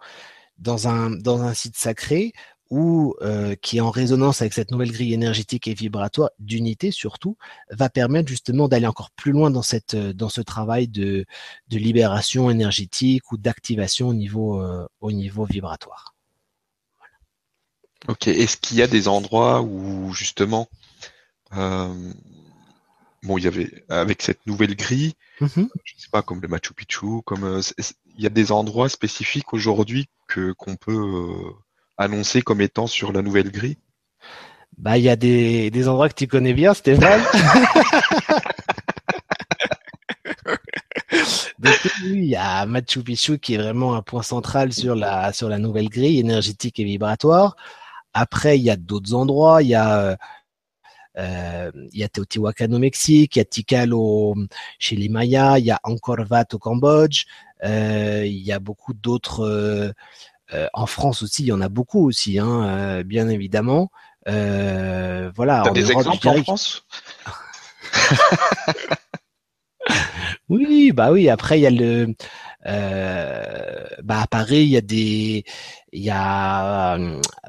dans un site sacré ou euh, qui est en résonance avec cette nouvelle grille énergétique et vibratoire d'unité surtout, va permettre justement d'aller encore plus loin dans cette dans ce travail de, de libération énergétique ou d'activation au niveau euh, au niveau vibratoire. Voilà. Ok. Est-ce qu'il y a des endroits où justement euh, bon il y avait avec cette nouvelle grille, mm-hmm. je sais pas comme le Machu Picchu, comme euh, il y a des endroits spécifiques aujourd'hui que qu'on peut euh, annoncer comme étant sur la nouvelle grille Bah, il y a des, des endroits que tu connais bien, Stéphane. *laughs* *laughs* Il y a Machu Picchu qui est vraiment un point central sur la sur la nouvelle grille énergétique et vibratoire. Après, il y a d'autres endroits. Il y a euh, il y a Teotihuacan au Mexique, il y a Tikal au, chez les Mayas, il y a Angkor Wat au Cambodge, euh, il y a beaucoup d'autres euh, euh, en France aussi, il y en a beaucoup aussi, hein, euh, bien évidemment. Euh, voilà. T'as des exemples en France? *laughs* Oui, bah oui. Après, il y a le, euh, bah à Paris, il y a des, il y a,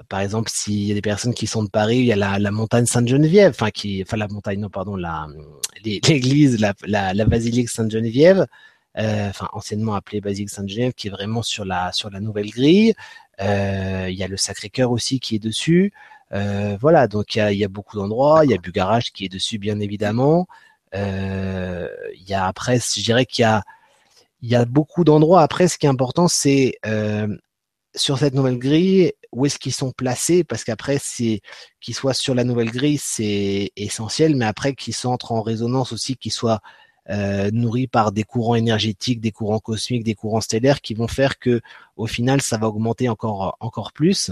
par exemple, s'il y a des personnes qui sont de Paris, il y a la, la montagne Sainte-Geneviève, enfin qui, enfin la montagne, non pardon, la, l'église, la, la, la basilique Sainte-Geneviève, euh, enfin anciennement appelé Basilique Sainte-Geneviève, qui est vraiment sur la sur la nouvelle grille. Euh, il y a le Sacré-Cœur aussi qui est dessus. Euh, voilà, donc il y a, y a, beaucoup d'endroits. Il y a Bugarach qui est dessus, bien évidemment. Il y a après, je dirais qu'il y a il y a beaucoup d'endroits. Après, ce qui est important, c'est sur cette nouvelle grille, où est-ce qu'ils sont placés? Parce qu'après, c'est qu'ils soient sur la nouvelle grille, c'est essentiel, mais après qu'ils entrent en résonance aussi, qu'ils soient euh, nourris par des courants énergétiques, des courants cosmiques, des courants stellaires qui vont faire que au final ça va augmenter encore encore plus,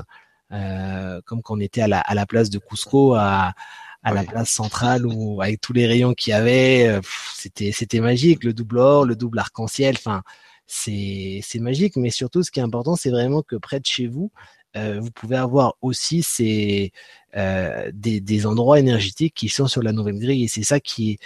euh, comme quand on était à la, à la place de Cusco à, à la place centrale où avec tous les rayons qu'il y avait, euh, c'était c'était magique, le double or, le double arc-en-ciel, enfin c'est c'est magique, mais surtout ce qui est important, c'est vraiment que près de chez vous, euh, vous pouvez avoir aussi ces euh, des, des endroits énergétiques qui sont sur la nouvelle grille. Et c'est ça qui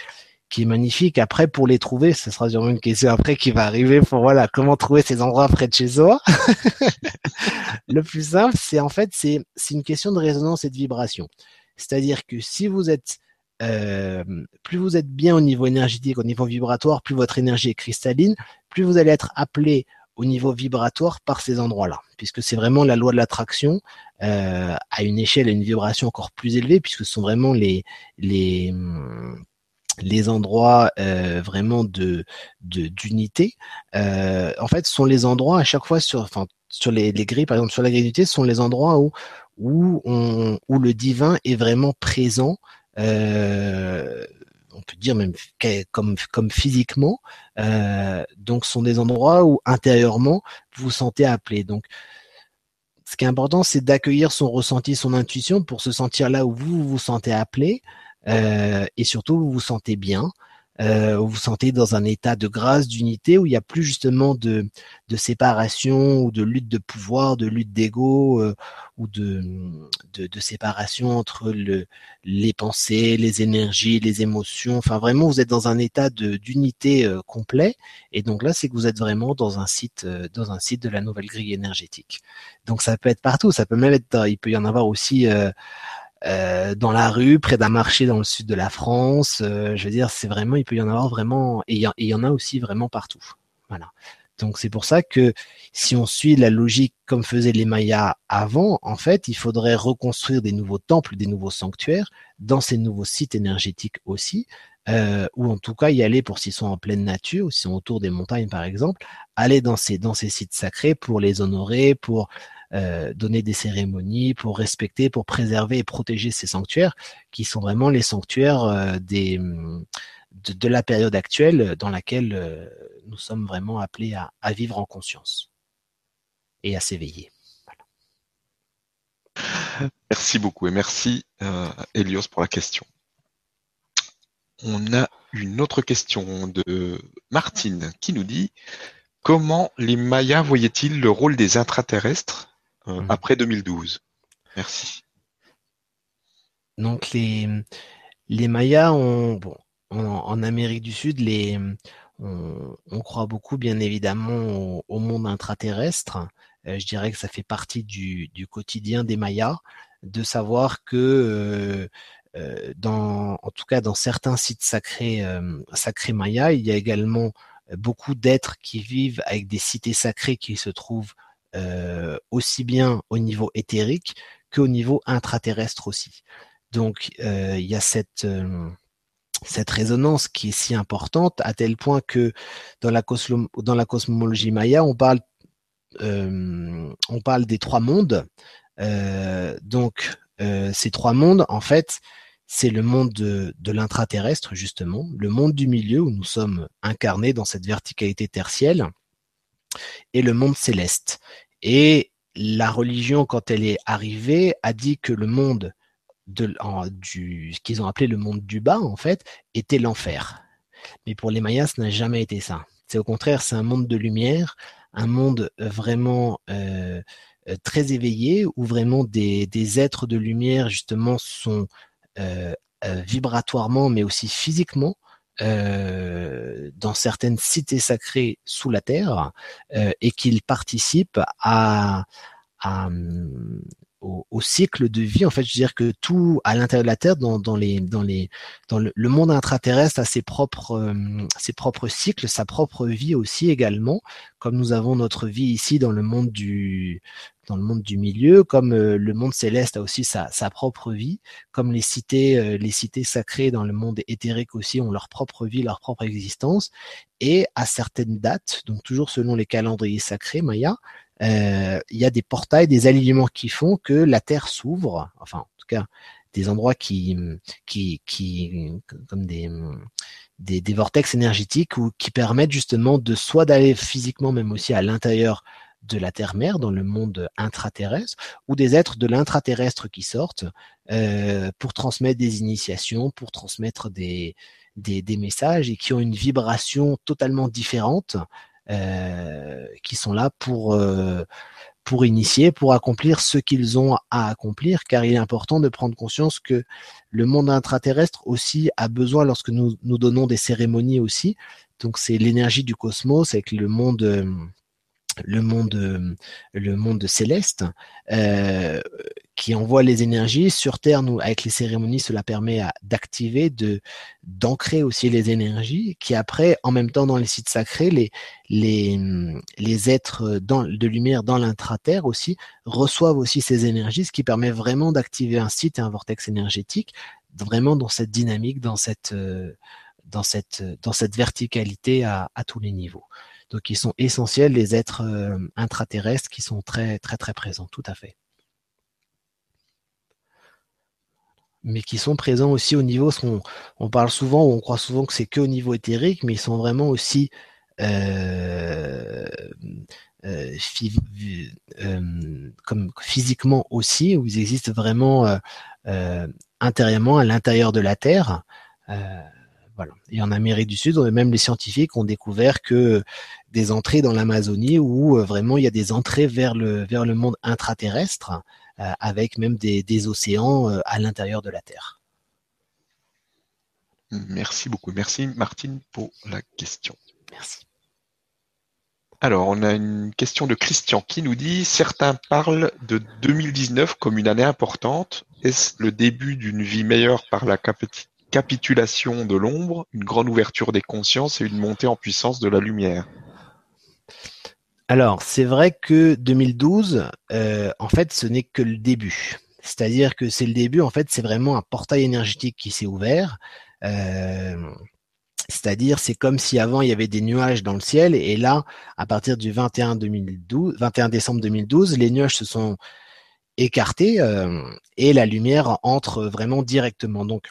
qui est magnifique. Après, pour les trouver, ce sera sûrement une question après qui va arriver pour voilà comment trouver ces endroits près de chez soi. *laughs* le plus simple, c'est en fait c'est une question de résonance et de vibration. C'est-à-dire que si vous êtes euh, plus vous êtes bien au niveau énergétique, au niveau vibratoire, plus votre énergie est cristalline, plus vous allez être appelé au niveau vibratoire par ces endroits-là, puisque c'est vraiment la loi de l'attraction euh, à une échelle et une vibration encore plus élevée, puisque ce sont vraiment les les les endroits euh, vraiment de d'unité, euh, en fait, sont les endroits à chaque fois sur, enfin, sur les, les grilles, par exemple sur la grille d'unité, sont les endroits où où on, où le divin est vraiment présent. Euh, on peut dire même comme comme physiquement. Euh, donc, sont des endroits où intérieurement vous vous sentez appelé. Donc, ce qui est important, c'est d'accueillir son ressenti, son intuition pour se sentir là où vous vous sentez appelé. Euh, et surtout vous vous sentez bien, euh, vous vous sentez dans un état de grâce, d'unité, où il n'y a plus justement de, de séparation ou de lutte de pouvoir, de lutte d'ego euh, ou de, de, de, séparation entre le, les pensées, les énergies, les émotions. Enfin, vraiment, vous êtes dans un état d'unité euh, complet. Et donc là, c'est que vous êtes vraiment dans un site, euh, dans un site de la nouvelle grille énergétique. Donc ça peut être partout. Ça peut même être, il peut y en avoir aussi. Euh, dans la rue, près d'un marché dans le sud de la France. Euh, je veux dire, c'est vraiment, il peut y en avoir vraiment, et il y, en a aussi vraiment partout. Voilà. Donc c'est pour ça que si on suit la logique comme faisaient les Mayas avant, en fait, il faudrait reconstruire des nouveaux temples, des nouveaux sanctuaires dans ces nouveaux sites énergétiques aussi, euh, ou en tout cas y aller pour s'ils sont en pleine nature, ou s'ils sont autour des montagnes par exemple, aller dans ces dans ces sites sacrés pour les honorer, pour euh, donner des cérémonies, pour respecter, pour préserver et protéger ces sanctuaires, qui sont vraiment les sanctuaires euh, de, la période actuelle dans laquelle euh, nous sommes vraiment appelés à, vivre en conscience et à s'éveiller. Merci beaucoup et merci Elios pour la question. On a une autre question de Martine qui nous dit comment les Mayas voyaient-ils le rôle des intraterrestres? Euh, mhm. après 2012 Merci. Donc les, les Mayas ont, bon, en, Amérique du Sud, les, on, croit beaucoup, bien évidemment, au, monde intraterrestre. Euh, je dirais que ça fait partie du, quotidien des Mayas, de savoir que, euh, euh, dans, en tout cas dans certains sites sacrés, sacrés mayas, il y a également beaucoup d'êtres qui vivent avec des cités sacrées qui se trouvent aussi bien au niveau éthérique qu'au niveau intraterrestre aussi. Donc il y a cette cette résonance qui est si importante à tel point que dans la, cosmologie maya, on parle, euh, on parle des trois mondes. Euh, donc, euh, ces trois mondes, en fait, c'est le monde de, de l'intraterrestre, justement, le monde du milieu où nous sommes incarnés dans cette verticalité tertielle, et le monde céleste. Et la religion, quand elle est arrivée, a dit que le monde de, du, ce qu'ils ont appelé le monde du bas, en fait, était l'enfer. Mais pour les Mayas, ce n'a jamais été ça. C'est au contraire, c'est un monde de lumière, un monde euh, vraiment euh, euh, très éveillé, où vraiment des, êtres de lumière, justement, sont vibratoirement, mais aussi physiquement, dans certaines cités sacrées sous la terre, et qu'ils participent à, à, au, cycle de vie. En fait, je veux dire que tout à l'intérieur de la Terre, dans, dans les, dans les, dans le, monde intraterrestre, a ses propres, euh, ses propres cycles, sa propre vie aussi également. Comme nous avons notre vie ici dans le monde du, dans le monde du milieu, comme euh, le monde céleste a aussi sa, sa propre vie, comme les cités, euh, les cités sacrées dans le monde éthérique aussi ont leur propre vie, leur propre existence, et à certaines dates, donc toujours selon les calendriers sacrés Maya, euh, il y a des portails, des alignements qui font que la Terre s'ouvre, enfin en tout cas des endroits qui, qui, qui comme des, des, des vortex énergétiques ou qui permettent justement de soit d'aller physiquement même aussi à l'intérieur de la Terre-mère, dans le monde intraterrestre, ou des êtres de l'intraterrestre qui sortent euh, pour transmettre des initiations, pour transmettre des, des, messages et qui ont une vibration totalement différente euh, qui sont là pour euh, pour initier, pour accomplir ce qu'ils ont à accomplir, car il est important de prendre conscience que le monde intraterrestre aussi a besoin, lorsque nous nous donnons des cérémonies aussi, donc c'est l'énergie du cosmos avec le monde le monde, le monde céleste, euh, qui envoie les énergies sur Terre. Nous, avec les cérémonies, cela permet d'activer, d'ancrer aussi les énergies, qui après, en même temps, dans les sites sacrés, les les êtres de lumière dans l'intraterre aussi reçoivent aussi ces énergies, ce qui permet vraiment d'activer un site et un vortex énergétique, vraiment dans cette dynamique, dans cette dans cette dans cette verticalité à tous les niveaux. Donc ils sont essentiels, les êtres euh, intraterrestres qui sont très très très présents, tout à fait. Mais qui sont présents aussi au niveau, on, parle souvent, on croit souvent que c'est que au niveau éthérique, mais ils sont vraiment aussi euh, euh, comme physiquement aussi, où ils existent vraiment intérieurement à l'intérieur de la Terre. Et en Amérique du Sud, même les scientifiques ont découvert que des entrées dans l'Amazonie où euh, vraiment il y a des entrées vers le vers le monde intraterrestre, euh, avec même des, des océans euh, à l'intérieur de la Terre. Merci beaucoup. Merci Martine pour la question. Merci. Alors, on a une question de Christian qui nous dit certains parlent de 2019 comme une année importante. Est-ce le début d'une vie meilleure par la capitulation de l'ombre, une grande ouverture des consciences et une montée en puissance de la lumière? Alors, c'est vrai que 2012, euh, en fait, ce n'est que le début. C'est-à-dire que c'est le début, en fait, c'est vraiment un portail énergétique qui s'est ouvert. Euh, c'est-à-dire, c'est comme si avant il y avait des nuages dans le ciel, et là, à partir du 21, 2012, 21 décembre 2012, les nuages se sont écartés euh, et la lumière entre vraiment directement. Donc,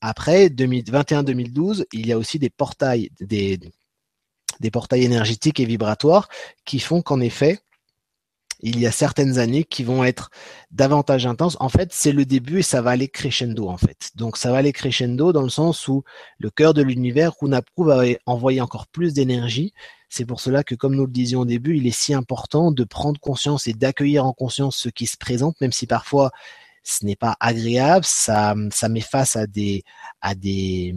après 2021-2012, il y a aussi des portails, des, des portails énergétiques et vibratoires qui font qu'en effet, il y a certaines années qui vont être davantage intenses. En fait, c'est le début et ça va aller crescendo en fait. Donc ça va aller crescendo dans le sens où le cœur de l'univers, Runapru va envoyer encore plus d'énergie. C'est pour cela que, comme nous le disions au début, il est si important de prendre conscience et d'accueillir en conscience ce qui se présente, même si parfois ce n'est pas agréable, ça, ça met face à des, à des,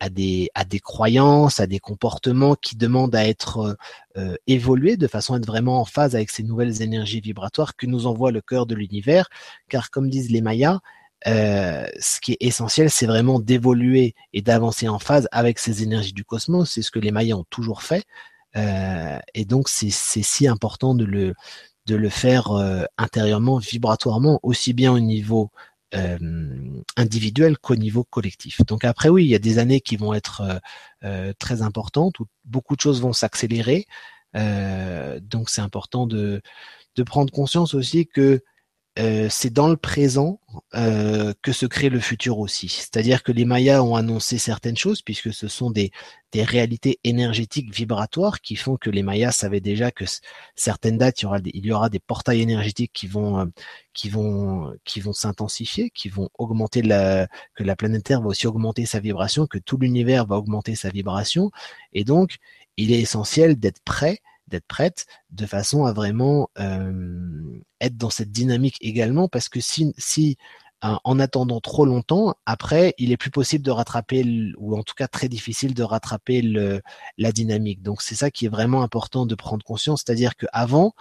à des, à des croyances, à des comportements qui demandent à être euh, évolués de façon à être vraiment en phase avec ces nouvelles énergies vibratoires que nous envoie le cœur de l'univers. Car comme disent les Mayas, euh, ce qui est essentiel, c'est vraiment d'évoluer et d'avancer en phase avec ces énergies du cosmos. C'est ce que les Mayas ont toujours fait. Euh, et donc, c'est si important de le, de le faire euh, intérieurement, vibratoirement, aussi bien au niveau euh, individuel qu'au niveau collectif. Donc après, oui, il y a des années qui vont être euh, très importantes, où beaucoup de choses vont s'accélérer. donc c'est important de, de prendre conscience aussi que euh, c'est dans le présent euh, que se crée le futur aussi. C'est-à-dire que les Mayas ont annoncé certaines choses puisque ce sont des, des réalités énergétiques vibratoires qui font que les Mayas savaient déjà que certaines dates, il y aura des, il y aura des portails énergétiques qui vont euh, qui vont qui vont s'intensifier, qui vont augmenter la que la planète Terre va aussi augmenter sa vibration, que tout l'univers va augmenter sa vibration, et donc il est essentiel d'être prêt d'être prête de façon à vraiment euh, être dans cette dynamique également parce que si, si en attendant trop longtemps, après, il est plus possible de rattraper, ou en tout cas très difficile de rattraper le, la dynamique. Donc c'est ça qui est vraiment important de prendre conscience, c'est-à-dire qu'avant,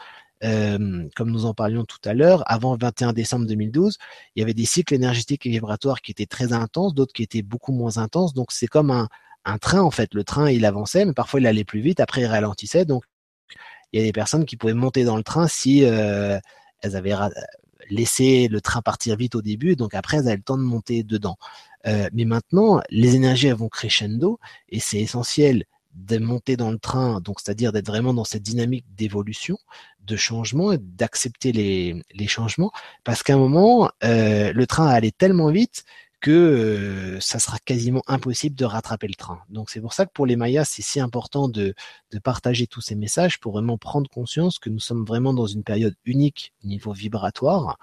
euh, comme nous en parlions tout à l'heure, avant le 21 décembre 2012, il y avait des cycles énergétiques et vibratoires qui étaient très intenses, d'autres qui étaient beaucoup moins intenses. Donc c'est comme un, un train en fait. Le train il avançait, mais parfois il allait plus vite, après il ralentissait. Donc il y a des personnes qui pouvaient monter dans le train si euh, elles avaient laissé le train partir vite au début, donc après elles avaient le temps de monter dedans. Euh, mais maintenant, les énergies elles vont crescendo et c'est essentiel de monter dans le train, donc c'est-à-dire d'être vraiment dans cette dynamique d'évolution, de changement, et d'accepter les, changements, parce qu'à un moment, euh, le train allait tellement vite que euh, ça sera quasiment impossible de rattraper le train. Donc c'est pour ça que pour les Mayas, c'est si important de, de, partager tous ces messages pour vraiment prendre conscience que nous sommes vraiment dans une période unique au niveau vibratoire,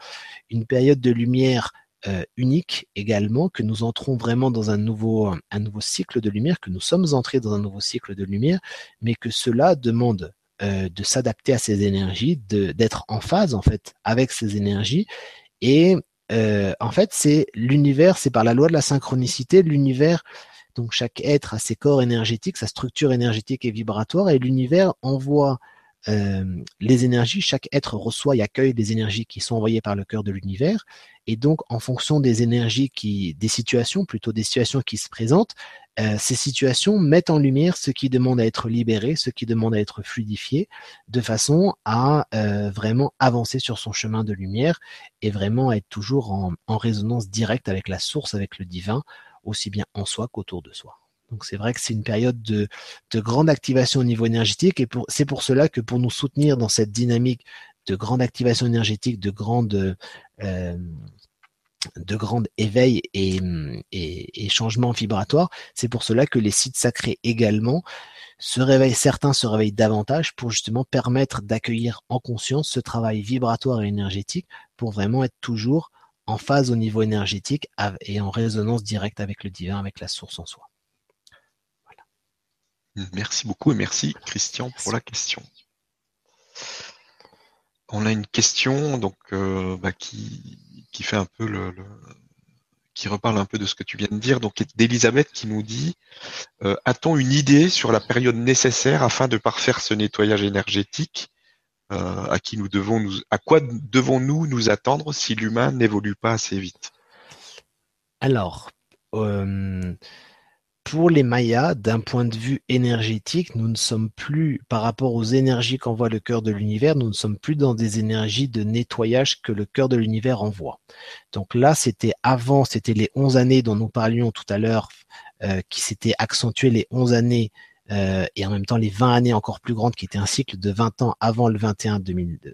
une période de lumière euh, unique également, que nous entrons vraiment dans un nouveau, un nouveau cycle de lumière, que nous sommes entrés dans un nouveau cycle de lumière, mais que cela demande euh, de s'adapter à ces énergies, d'être en phase en fait avec ces énergies et euh, en fait, c'est l'univers, c'est par la loi de la synchronicité, l'univers, donc chaque être a ses corps énergétiques, sa structure énergétique et vibratoire, et l'univers envoie euh, les énergies, chaque être reçoit et accueille des énergies qui sont envoyées par le cœur de l'univers, et donc en fonction des énergies qui, des situations, plutôt des situations qui se présentent, euh, ces situations mettent en lumière ce qui demande à être libéré, ce qui demande à être fluidifié, de façon à euh, vraiment avancer sur son chemin de lumière et vraiment être toujours en, résonance directe avec la source, avec le divin, aussi bien en soi qu'autour de soi. Donc c'est vrai que c'est une période de, grande activation au niveau énergétique et c'est pour cela que pour nous soutenir dans cette dynamique de grande activation énergétique, de grande euh, éveil et, et, et changement vibratoire. C'est pour cela que les sites sacrés également se réveillent, certains se réveillent davantage pour justement permettre d'accueillir en conscience ce travail vibratoire et énergétique pour vraiment être toujours en phase au niveau énergétique et en résonance directe avec le divin, avec la source en soi. Merci beaucoup et merci Christian pour la question. On a une question donc euh, bah, qui qui fait un peu le, qui reparle un peu de ce que tu viens de dire. Donc d'Elisabeth qui nous dit euh, a-t-on une idée sur la période nécessaire afin de parfaire ce nettoyage énergétique euh, À qui nous devons nous à quoi devons-nous nous attendre si l'humain n'évolue pas assez vite? Alors. Euh, pour les Mayas, d'un point de vue énergétique, nous ne sommes plus, par rapport aux énergies qu'envoie le cœur de l'univers, nous ne sommes plus dans des énergies de nettoyage que le cœur de l'univers envoie. Donc là, c'était avant, c'était les 11 années dont nous parlions tout à l'heure, euh, qui s'étaient accentuées les 11 années euh, et en même temps les 20 années encore plus grandes qui étaient un cycle de 20 ans avant le 21,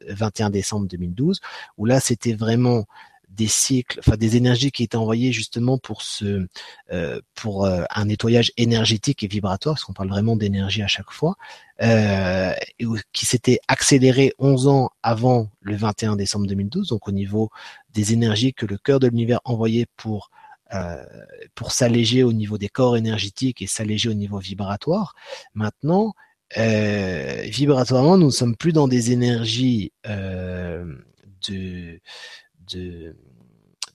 21 décembre 2012, où là c'était vraiment des cycles, enfin des énergies qui étaient envoyées justement pour ce, euh, pour euh, un nettoyage énergétique et vibratoire, parce qu'on parle vraiment d'énergie à chaque fois, euh, qui s'était accéléré 11 ans avant le 21 décembre 2012, donc au niveau des énergies que le cœur de l'univers envoyait pour pour s'alléger au niveau des corps énergétiques et s'alléger au niveau vibratoire. Maintenant, vibratoirement, nous ne sommes plus dans des énergies de de,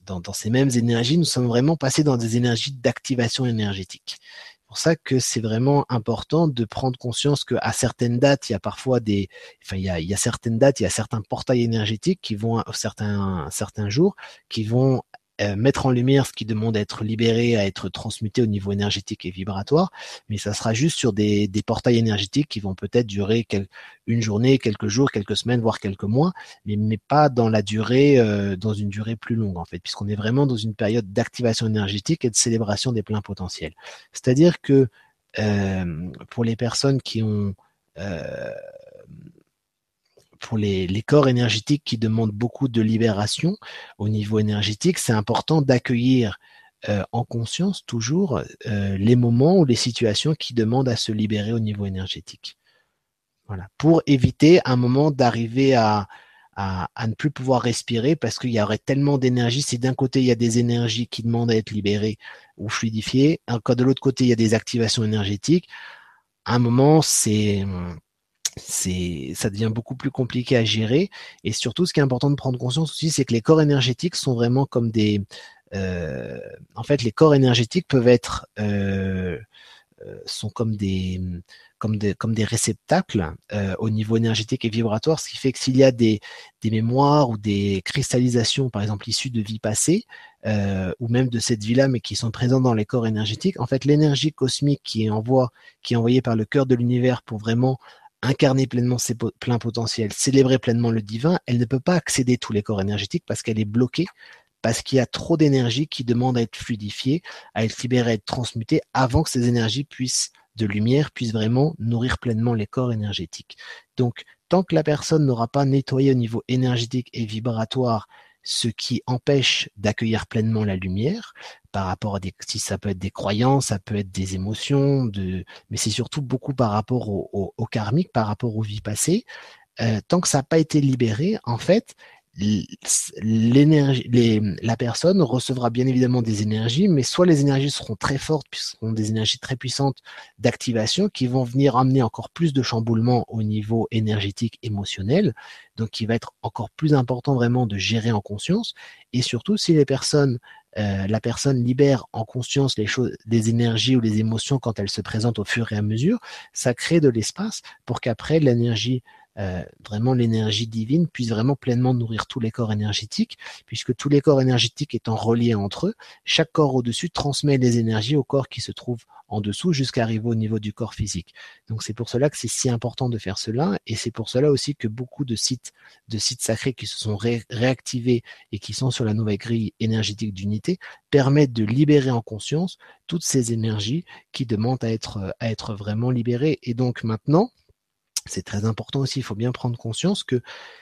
dans, ces mêmes énergies, nous sommes vraiment passés dans des énergies d'activation énergétique. C'est pour ça que c'est vraiment important de prendre conscience qu'à certaines dates, il y a parfois des, enfin il y a, il y a certaines dates, il y a certains portails énergétiques qui vont certains certains jours qui vont euh, mettre en lumière ce qui demande à être libéré, à être transmuté au niveau énergétique et vibratoire, mais ça sera juste sur des, portails énergétiques qui vont peut-être durer une journée, quelques jours, quelques semaines, voire quelques mois, mais, mais pas dans la durée, euh, dans une durée plus longue en fait, puisqu'on est vraiment dans une période d'activation énergétique et de célébration des pleins potentiels. C'est-à-dire que euh, pour les personnes qui ont pour les, corps énergétiques qui demandent beaucoup de libération au niveau énergétique, c'est important d'accueillir euh, en conscience toujours euh, les moments ou les situations qui demandent à se libérer au niveau énergétique. Voilà, pour éviter un moment d'arriver à, à, ne plus pouvoir respirer parce qu'il y aurait tellement d'énergie. Si d'un côté il y a des énergies qui demandent à être libérées ou fluidifiées, quand de l'autre côté il y a des activations énergétiques, à un moment c'est c'est ça devient beaucoup plus compliqué à gérer et surtout ce qui est important de prendre conscience aussi c'est que les corps énergétiques sont vraiment comme des euh, en fait les corps énergétiques peuvent être euh, euh sont comme des comme des comme des réceptacles euh, au niveau énergétique et vibratoire ce qui fait que s'il y a des des mémoires ou des cristallisations par exemple issues de vies passées euh, ou même de cette vie-là, mais qui sont présentes dans les corps énergétiques. En fait, l'énergie cosmique qui est, envoie, qui est envoyée par le cœur de l'univers pour vraiment incarner pleinement ses pleins potentiels, célébrer pleinement le divin, elle ne peut pas accéder tous les corps énergétiques parce qu'elle est bloquée, parce qu'il y a trop d'énergie qui demande à être fluidifiée, à être libérée, à être transmutée avant que ces énergies puissent de lumière puissent vraiment nourrir pleinement les corps énergétiques. Donc, tant que la personne n'aura pas nettoyé au niveau énergétique et vibratoire ce qui empêche d'accueillir pleinement la lumière par rapport à des, si ça peut être des croyances, ça peut être des émotions, de, mais c'est surtout beaucoup par rapport au, au, au, karmique, par rapport aux vies passées. Euh, tant que ça n'a pas été libéré, en fait, l'énergie, la personne recevra bien évidemment des énergies, mais soit les énergies seront très fortes, puis seront des énergies très puissantes d'activation qui vont venir amener encore plus de chamboulements au niveau énergétique, émotionnel, donc il va être encore plus important vraiment de gérer en conscience, et surtout si les personnes euh, la personne libère en conscience les choses, les énergies ou les émotions quand elles se présentent au fur et à mesure, ça crée de l'espace pour qu'après l'énergie euh, vraiment l'énergie divine puisse vraiment pleinement nourrir tous les corps énergétiques, puisque tous les corps énergétiques étant reliés entre eux, chaque corps au-dessus transmet les énergies au corps qui se trouve en dessous jusqu'à arriver au niveau du corps physique. Donc c'est pour cela que c'est si important de faire cela, et c'est pour cela aussi que beaucoup de sites, de sites sacrés qui se sont réactivés et qui sont sur la nouvelle grille énergétique d'unité permettent de libérer en conscience toutes ces énergies qui demandent à être, à être vraiment libérées. Et donc maintenant, c'est très important aussi, il faut bien prendre conscience que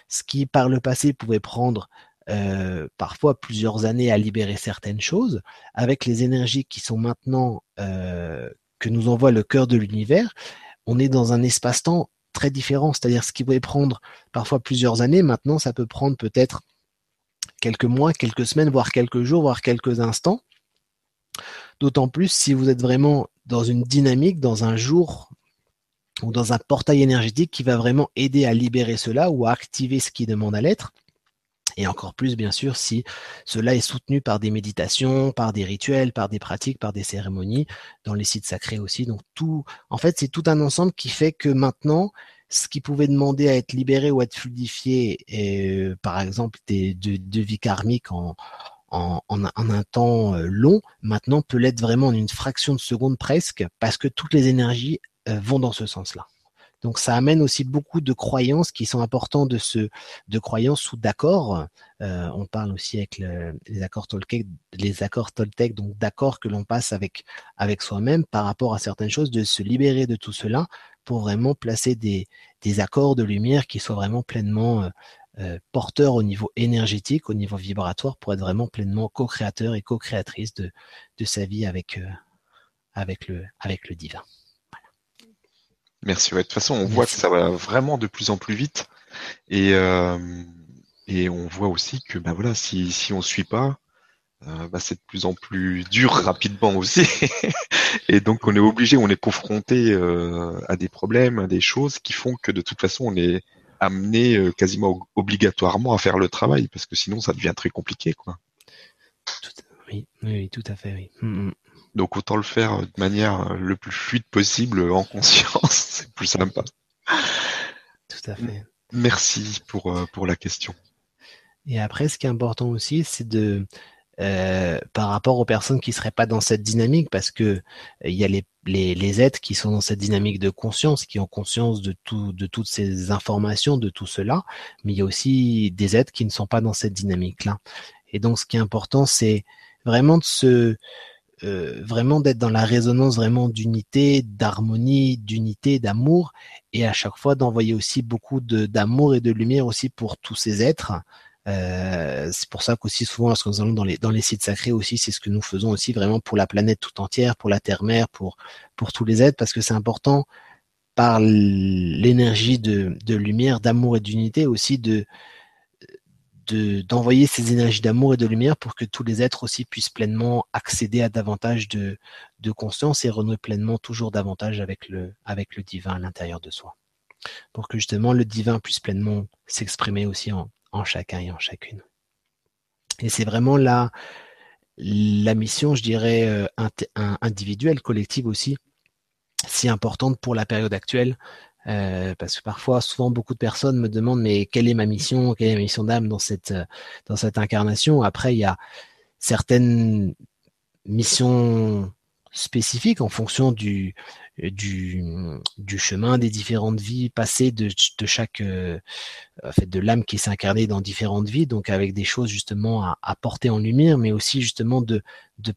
ce qui par le passé pouvait prendre euh, parfois plusieurs années à libérer certaines choses, avec les énergies qui sont maintenant euh, que nous envoie le cœur de l'univers, on est dans un espace-temps très différent, c'est-à-dire ce qui pouvait prendre parfois plusieurs années, maintenant ça peut prendre peut-être quelques mois, quelques semaines, voire quelques jours, voire quelques instants. D'autant plus si vous êtes vraiment dans une dynamique, dans un jour, ou dans un portail énergétique qui va vraiment aider à libérer cela ou à activer ce qui demande à l'être. Et encore plus, bien sûr, si cela est soutenu par des méditations, par des rituels, par des pratiques, par des cérémonies, dans les sites sacrés aussi. Donc tout, en fait, c'est tout un ensemble qui fait que maintenant, ce qui pouvait demander à être libéré ou à être fluidifié, euh, par exemple, de, vie karmique en, en, un temps long, maintenant peut l'être vraiment en une fraction de seconde presque, parce que toutes les énergies vont dans ce sens-là. Donc ça amène aussi beaucoup de croyances qui sont importantes de ce croyances ou d'accords. Euh, on parle aussi avec les accords Toltec, les accords Toltec, donc d'accords que l'on passe avec soi-même par rapport à certaines choses, de se libérer de tout cela pour vraiment placer des accords de lumière qui soient vraiment pleinement euh, euh, porteurs au niveau énergétique, au niveau vibratoire, pour être vraiment pleinement co-créateur et co-créatrice de sa vie avec le divin. Merci. de toute façon, on voit que ça va vraiment de plus en plus vite. Et, euh, et on voit aussi que bah voilà, si, si on ne suit pas, euh, bah, c'est de plus en plus dur rapidement aussi. *laughs* et donc on est obligé, on est confronté euh, à des problèmes, à des choses qui font que de toute façon on est amené quasiment obligatoirement à faire le travail parce que sinon ça devient très compliqué quoi. oui, oui, tout à fait, oui. Mm, mm. Donc autant le faire de manière le plus fluide possible en conscience, *laughs* c'est plus sympa. Tout à fait. Merci pour, euh, pour la question. Et après, ce qui est important aussi, c'est de euh, par rapport aux personnes qui seraient pas dans cette dynamique, parce que il y a les, les, les, êtres qui sont dans cette dynamique de conscience, qui ont conscience de tout, de toutes ces informations, de tout cela, mais il y a aussi des êtres qui ne sont pas dans cette dynamique-là. Et donc, ce qui est important, c'est vraiment de se euh, vraiment d'être dans la résonance vraiment d'unité, d'harmonie, d'unité, d'amour, et à chaque fois d'envoyer aussi beaucoup d'amour et de lumière aussi pour tous ces êtres. Euh, c'est pour ça qu'aussi souvent lorsque nous allons dans les dans les sites sacrés aussi, c'est ce que nous faisons aussi vraiment pour la planète tout entière, pour la terre-mère, pour pour tous les êtres, parce que c'est important par l'énergie de, de lumière, d'amour et d'unité aussi de d'envoyer ces énergies d'amour et de lumière pour que tous les êtres aussi puissent pleinement accéder à davantage de, conscience et renouer pleinement toujours davantage avec le, divin à l'intérieur de soi. Pour que justement le divin puisse pleinement s'exprimer aussi en, en chacun et en chacune. Et c'est vraiment la, la mission, je dirais, euh, individuelle, collective aussi, si importante pour la période actuelle, euh, parce que parfois, souvent, beaucoup de personnes me demandent mais quelle est ma mission, quelle est ma mission d'âme dans cette euh, dans cette incarnation? Après, il y a certaines missions spécifiques en fonction du du, du chemin des différentes vies passées de, chaque euh, fait de l'âme qui s'est dans différentes vies donc avec des choses justement à, porter en lumière mais aussi justement de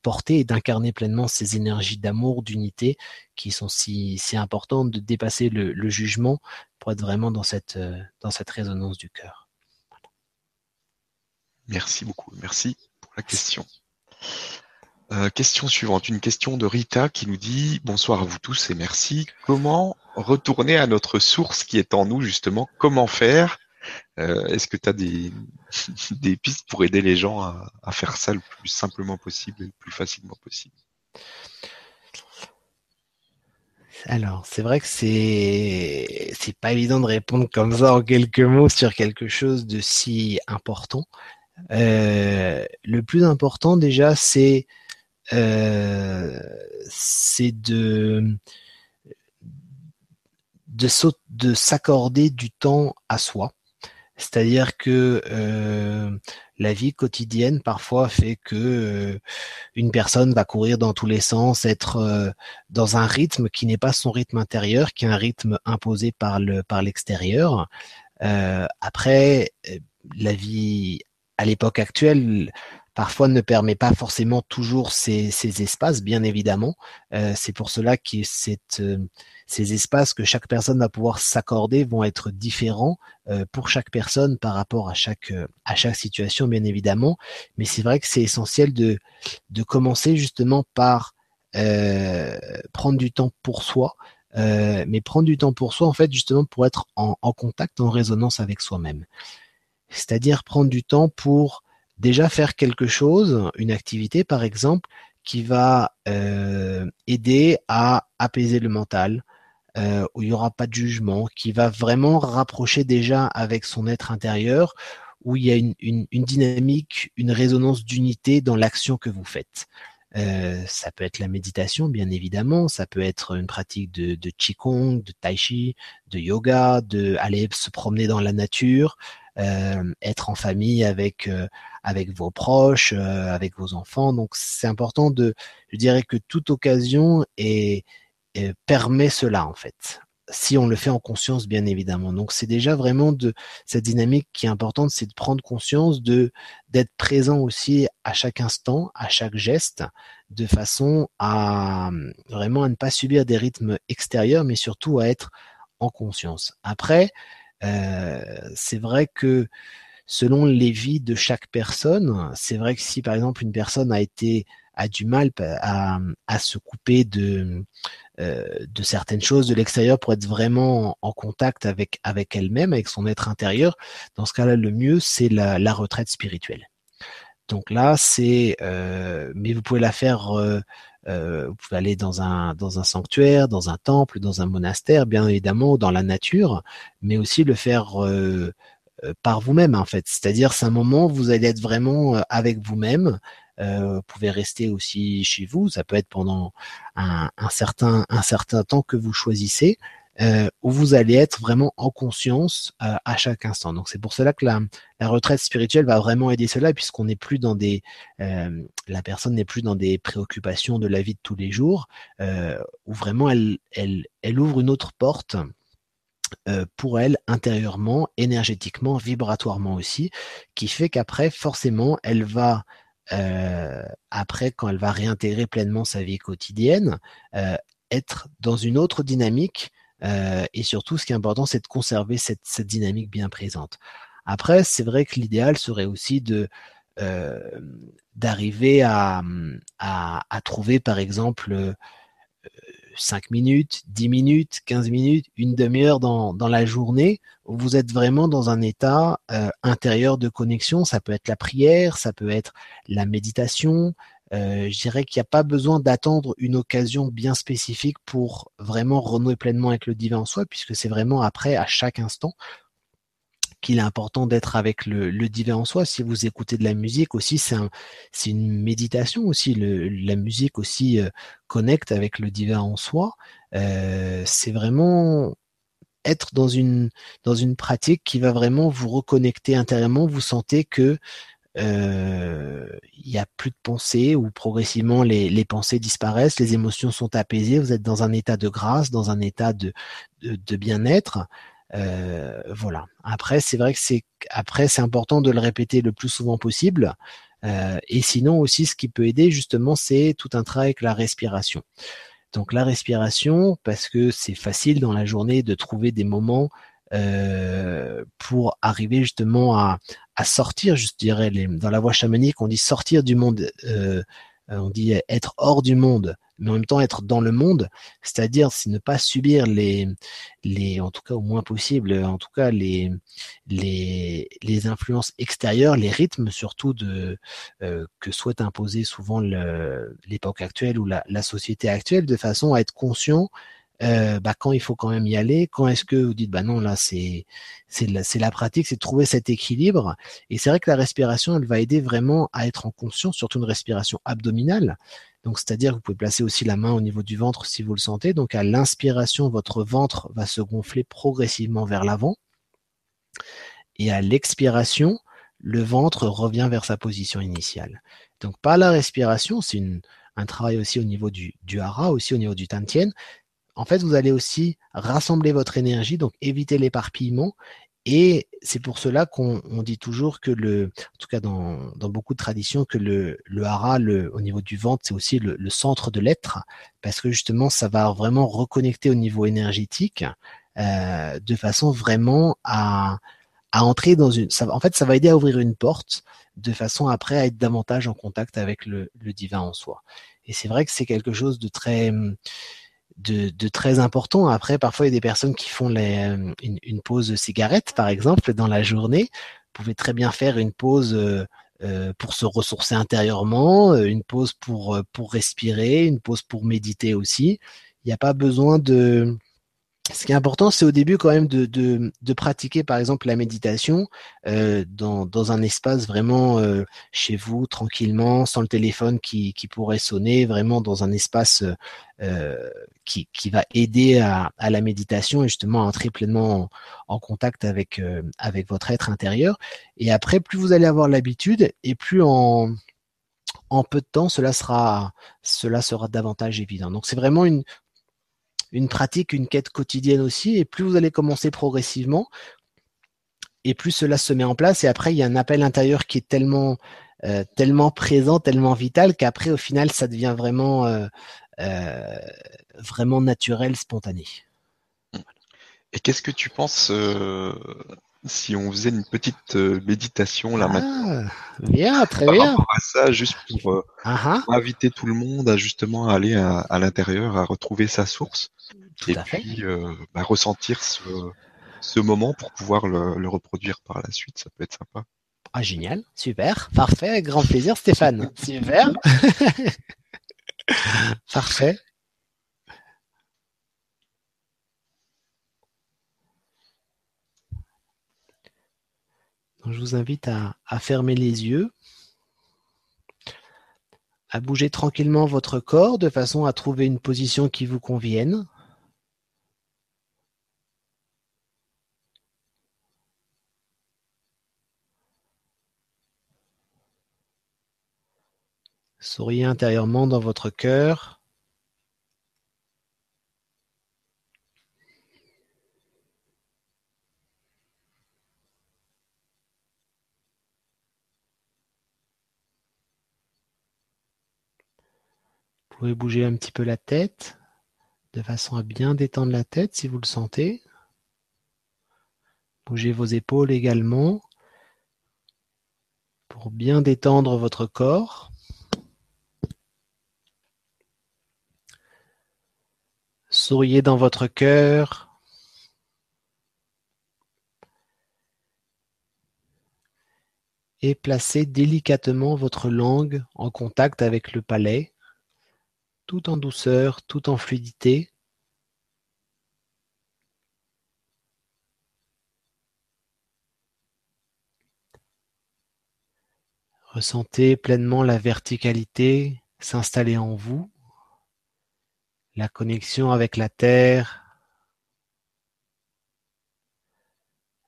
porter et d'incarner pleinement ces énergies d'amour d'unité qui sont si si importantes de dépasser le, jugement pour être vraiment dans cette euh, dans cette résonance du cœur. Merci beaucoup. Merci pour la question euh, question suivante, une question de Rita qui nous dit bonsoir à vous tous et merci. Comment retourner à notre source qui est en nous justement? Comment faire? Euh, Est-ce que tu as *laughs* des, pistes pour aider les gens à, faire ça le plus simplement possible et le plus facilement possible? Alors, c'est vrai que c'est c'est pas évident de répondre comme ça en quelques mots sur quelque chose de si important. Euh, le plus important déjà, c'est c'est de de, de s'accorder du temps à soi. C'est-à-dire que euh, la vie quotidienne parfois fait que euh, une personne va courir dans tous les sens, être euh, dans un rythme qui n'est pas son rythme intérieur, qui est un rythme imposé par le par l'extérieur. Euh, après, la vie à l'époque actuelle, parfois ne permet pas forcément toujours ces, ces espaces, bien évidemment. Euh, c'est pour cela que euh, ces espaces que chaque personne va pouvoir s'accorder vont être différents euh, pour chaque personne par rapport à chaque, euh, à chaque situation, bien évidemment. Mais c'est vrai que c'est essentiel de, de commencer justement par euh, prendre du temps pour soi. mais prendre du temps pour soi, en fait, justement pour être en, en contact, en résonance avec soi-même. C'est-à-dire prendre du temps pour déjà faire quelque chose, une activité par exemple, qui va euh, aider à apaiser le mental, euh, où il n'y aura pas de jugement, qui va vraiment rapprocher déjà avec son être intérieur, où il y a une, dynamique, une résonance d'unité dans l'action que vous faites. Euh, ça peut être la méditation, bien évidemment. Ça peut être une pratique de, de qigong, de tai chi, de yoga, de aller se promener dans la nature, être en famille avec euh, avec vos proches, euh, avec vos enfants. Donc c'est important de, je dirais que toute occasion est, permet cela en fait si on le fait en conscience, bien évidemment. Donc c'est déjà vraiment de cette dynamique qui est importante, c'est de prendre conscience de d'être présent aussi à chaque instant, à chaque geste, de façon à vraiment à ne pas subir des rythmes extérieurs, mais surtout à être en conscience. Après, euh, c'est vrai que selon les vies de chaque personne, c'est vrai que si par exemple une personne a été a du mal à, à se couper de euh, de certaines choses de l'extérieur pour être vraiment en, contact avec avec elle-même, avec son être intérieur. Dans ce cas-là, le mieux c'est la, retraite spirituelle. Donc là, c'est euh, mais vous pouvez la faire. Euh, euh, vous pouvez aller dans un sanctuaire, dans un temple, dans un monastère, bien évidemment, dans la nature, mais aussi le faire euh, euh, par vous-même en fait. C'est-à-dire, c'est un moment où vous allez être vraiment avec vous-même. vous pouvez rester aussi chez vous. Ça peut être pendant un certain temps que vous choisissez euh, où vous allez être vraiment en conscience euh, à chaque instant. Donc c'est pour cela que la, retraite spirituelle va vraiment aider cela, puisqu'on n'est plus dans des, euh, la personne n'est plus dans des préoccupations de la vie de tous les jours, où vraiment elle, elle, ouvre une autre porte. Pour elle intérieurement, énergétiquement, vibratoirement aussi, qui fait qu'après forcément elle va après, quand elle va réintégrer pleinement sa vie quotidienne, être dans une autre dynamique euh, et surtout, ce qui est important, c'est de conserver cette, dynamique bien présente. Après, c'est vrai que l'idéal serait aussi euh, d'arriver à, trouver, par exemple, 5 euh, minutes, 10 minutes, 15 minutes, une demi-heure dans, la journée où vous êtes vraiment dans un état intérieur de connexion. Ça peut être la prière, ça peut être la méditation, euh, je dirais qu'il n'y a pas besoin d'attendre une occasion bien spécifique pour vraiment renouer pleinement avec le divin en soi, puisque c'est vraiment après, à chaque instant, qu'il est important d'être avec le, divin en soi. Si vous écoutez de la musique aussi, c'est un, une méditation aussi. La musique aussi euh, connecte avec le divin en soi. Euh, c'est vraiment être dans une dans une pratique qui va vraiment vous reconnecter intérieurement. Vous sentez que il n'y a plus de pensées ou progressivement les, les, pensées disparaissent, les émotions sont apaisées, vous êtes dans un état de grâce, dans un état de, de, de bien-être. Euh, voilà. Après, c'est vrai que c'est après c'est important de le répéter le plus souvent possible. Euh, et sinon aussi, ce qui peut aider justement, c'est tout un travail avec la respiration. Donc la respiration, parce que c'est facile dans la journée de trouver des moments euh, pour arriver justement à, à sortir, je dirais, dans la voie chamanique, on dit sortir du monde, euh, on dit être hors du monde, mais en même temps être dans le monde, c'est-à-dire c'est ne pas subir les, en tout cas au moins possible, en tout cas les, les, les influences extérieures, les rythmes surtout de euh, que souhaite imposer souvent l'époque actuelle ou la, la société actuelle, de façon à être conscient euh, bah, quand il faut quand même y aller, quand est-ce que vous dites bah non là c'est c'est la, la pratique, c'est trouver cet équilibre. Et c'est vrai que la respiration, elle va aider vraiment à être en conscience, surtout une respiration abdominale. Donc c'est-à-dire que vous pouvez placer aussi la main au niveau du ventre si vous le sentez. Donc à l'inspiration, votre ventre va se gonfler progressivement vers l'avant. Et à l'expiration, le ventre revient vers sa position initiale. Donc par la respiration, c'est un travail aussi au niveau du, du hara, aussi au niveau du tantien, en fait, vous allez aussi rassembler votre énergie, donc éviter l'éparpillement. Et c'est pour cela qu'on dit toujours que le, en tout cas dans, beaucoup de traditions, que le, le hara, le, au niveau du ventre, c'est aussi le, centre de l'être, parce que justement, ça va vraiment reconnecter au niveau énergétique, euh, de façon vraiment à, entrer dans une. En fait, ça va aider à ouvrir une porte, de façon après à être davantage en contact avec le, le divin en soi. Et c'est vrai que c'est quelque chose de très de, de, très important. Après, parfois, il y a des personnes qui font les, euh, une, une, pause cigarette, par exemple, dans la journée. Vous pouvez très bien faire une pause euh, euh pour se ressourcer intérieurement, euh, une pause pour, pour respirer, une pause pour méditer aussi. Il n'y a pas besoin de, ce qui est important, c'est au début quand même de, de, de, pratiquer, par exemple, la méditation euh, dans, dans, un espace vraiment euh, chez vous, tranquillement, sans le téléphone qui, qui pourrait sonner, vraiment dans un espace euh, qui, qui va aider à, à, la méditation et justement à entrer pleinement en, contact avec, euh, avec votre être intérieur. Et après, plus vous allez avoir l'habitude et plus en, en peu de temps, cela sera, cela sera davantage évident. Donc c'est vraiment une, une pratique, une quête quotidienne aussi. Et plus vous allez commencer progressivement, et plus cela se met en place. Et après, il y a un appel intérieur qui est tellement, euh, tellement présent, tellement vital qu'après, au final, ça devient vraiment, euh, euh, vraiment naturel, spontané. Et qu'est-ce que tu penses si on faisait une petite méditation là ah, maintenant. Bien, très par bien. Rapport à ça, juste pour, uh inviter tout le monde à justement aller à, à l'intérieur, à retrouver sa source. Et puis euh, bah, ressentir ce, ce, moment pour pouvoir le, le, reproduire par la suite, ça peut être sympa. Ah génial, super, parfait, grand plaisir Stéphane, *laughs* super, *laughs* parfait. Je vous invite à, à, fermer les yeux, à bouger tranquillement votre corps de façon à trouver une position qui vous convienne. Souriez intérieurement dans votre cœur. Pouvez bouger un petit peu la tête de façon à bien détendre la tête si vous le sentez. Bougez vos épaules également pour bien détendre votre corps. Souriez dans votre cœur. Et placez délicatement votre langue en contact avec le palais, tout en douceur, tout en fluidité. Ressentez pleinement la verticalité s'installer en vous la connexion avec la terre,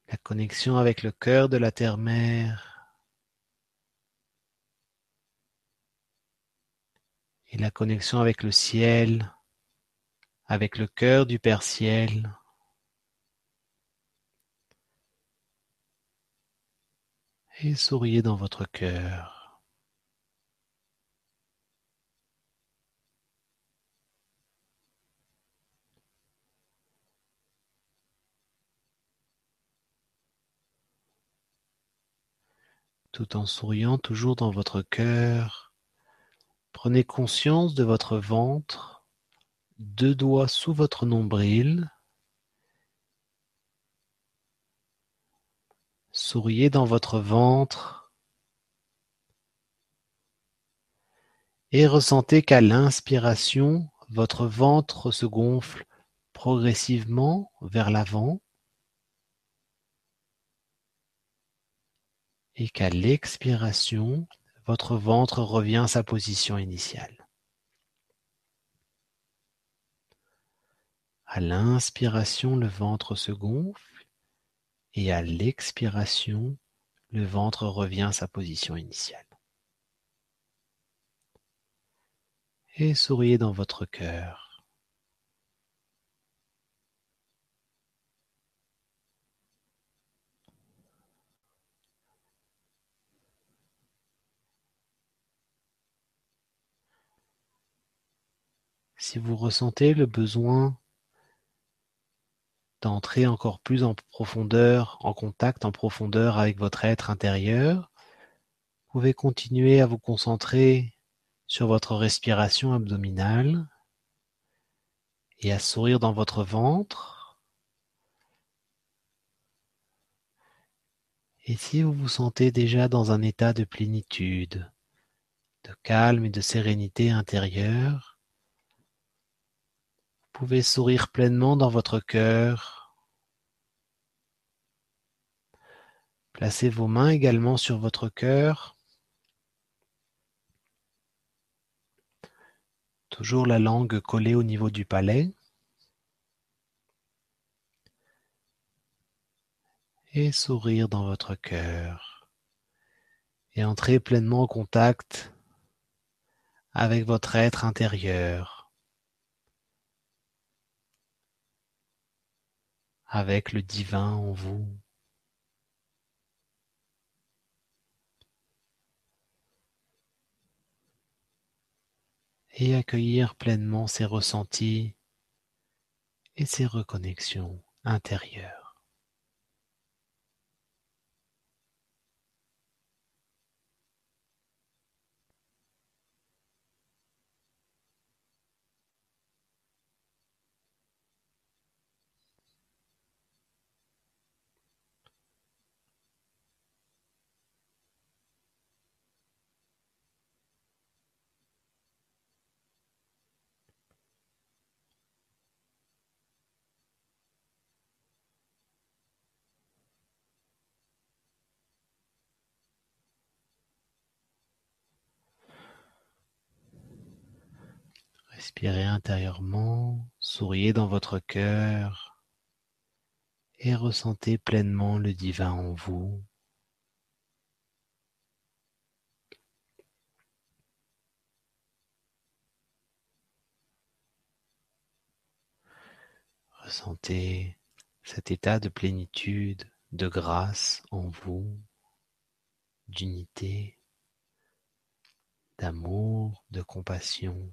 la connexion avec le cœur de la terre-mère et la connexion avec le ciel, avec le cœur du Père Ciel. Et souriez dans votre cœur. tout en souriant toujours dans votre cœur. Prenez conscience de votre ventre, deux doigts sous votre nombril. Souriez dans votre ventre et ressentez qu'à l'inspiration, votre ventre se gonfle progressivement vers l'avant et qu'à l'expiration, votre ventre revient à sa position initiale. À l'inspiration, le ventre se gonfle et à l'expiration, le ventre revient à sa position initiale. Et souriez dans votre cœur. Si vous ressentez le besoin d'entrer encore plus en profondeur, en contact en profondeur avec votre être intérieur, vous pouvez continuer à vous concentrer sur votre respiration abdominale et à sourire dans votre ventre. Et si vous vous sentez déjà dans un état de plénitude, de calme et de sérénité intérieure, pouvez sourire pleinement dans votre cœur. Placez vos mains également sur votre cœur. Toujours la langue collée au niveau du palais. Et sourire dans votre cœur. Et entrez pleinement en contact avec votre être intérieur. Avec le divin en vous. et accueillir pleinement ses ressentis et ses reconnexions intérieures. Respirez intérieurement, souriez dans votre cœur et ressentez pleinement le divin en vous. Ressentez cet état de plénitude, de grâce en vous, d'unité, d'amour, de compassion.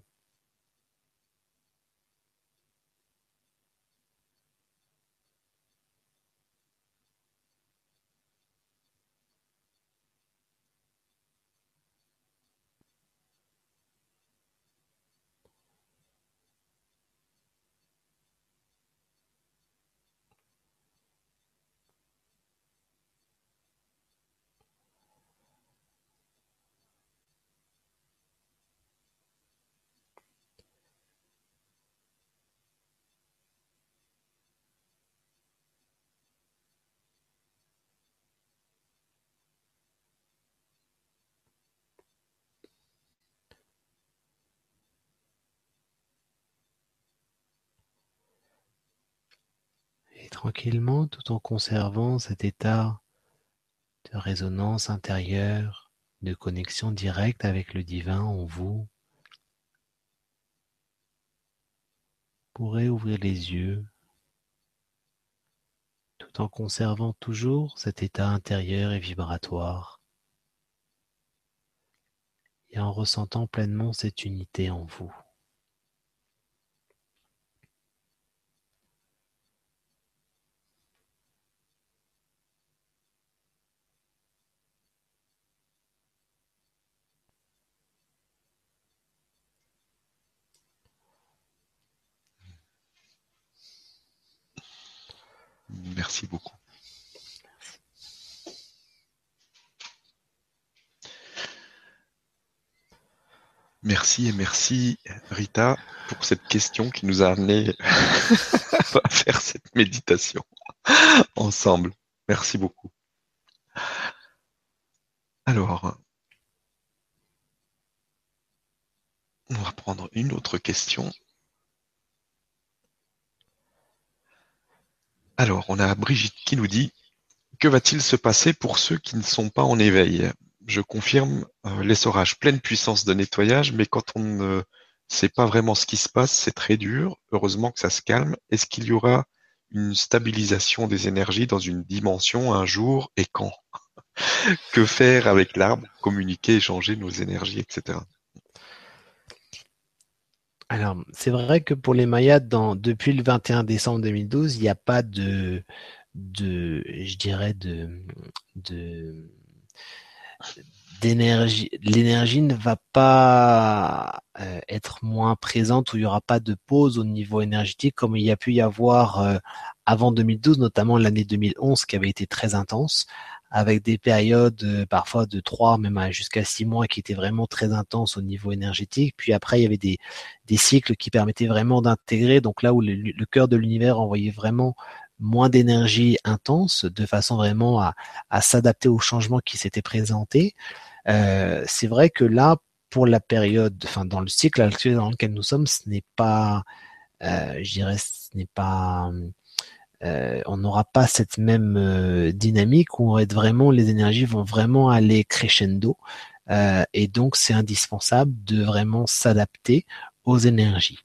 et tranquillement tout en conservant cet état de résonance intérieure, de connexion directe avec le divin en vous, pourrez ouvrir les yeux tout en conservant toujours cet état intérieur et vibratoire et en ressentant pleinement cette unité en vous. Merci beaucoup. Merci et merci Rita pour cette question qui nous a amené *laughs* à faire cette méditation ensemble. Merci beaucoup. Alors, on va prendre une autre question. Alors, on a Brigitte qui nous dit Que va-t-il se passer pour ceux qui ne sont pas en éveil? Je confirme euh, l'essorage, pleine puissance de nettoyage, mais quand on ne sait pas vraiment ce qui se passe, c'est très dur. Heureusement que ça se calme. Est-ce qu'il y aura une stabilisation des énergies dans une dimension un jour et quand? *laughs* Que faire avec l'arbre? Communiquer, échanger nos énergies, etc. Alors, c'est vrai que pour les Mayas, depuis le 21 décembre 2012, il n'y a pas de, je dirais, de, d'énergie. L'énergie ne va pas euh, être moins présente ou il n'y aura pas de pause au niveau énergétique comme il y a pu y avoir euh, avant 2012, notamment l'année 2011 qui avait été très intense avec des périodes euh, parfois de trois, même jusqu'à six mois qui étaient vraiment très intenses au niveau énergétique. Puis après, il y avait des, des cycles qui permettaient vraiment d'intégrer, donc là où le, le cœur de l'univers envoyait vraiment moins d'énergie intense, de façon vraiment à, à s'adapter aux changements qui s'étaient présentés. Euh, c'est vrai que là, pour la période, enfin dans le cycle actuel dans lequel nous sommes, ce n'est pas, euh, je dirais, ce n'est pas, euh, on n'aura pas cette même euh, dynamique où on va être vraiment, les énergies vont vraiment aller crescendo, euh, et donc c'est indispensable de vraiment s'adapter aux énergies.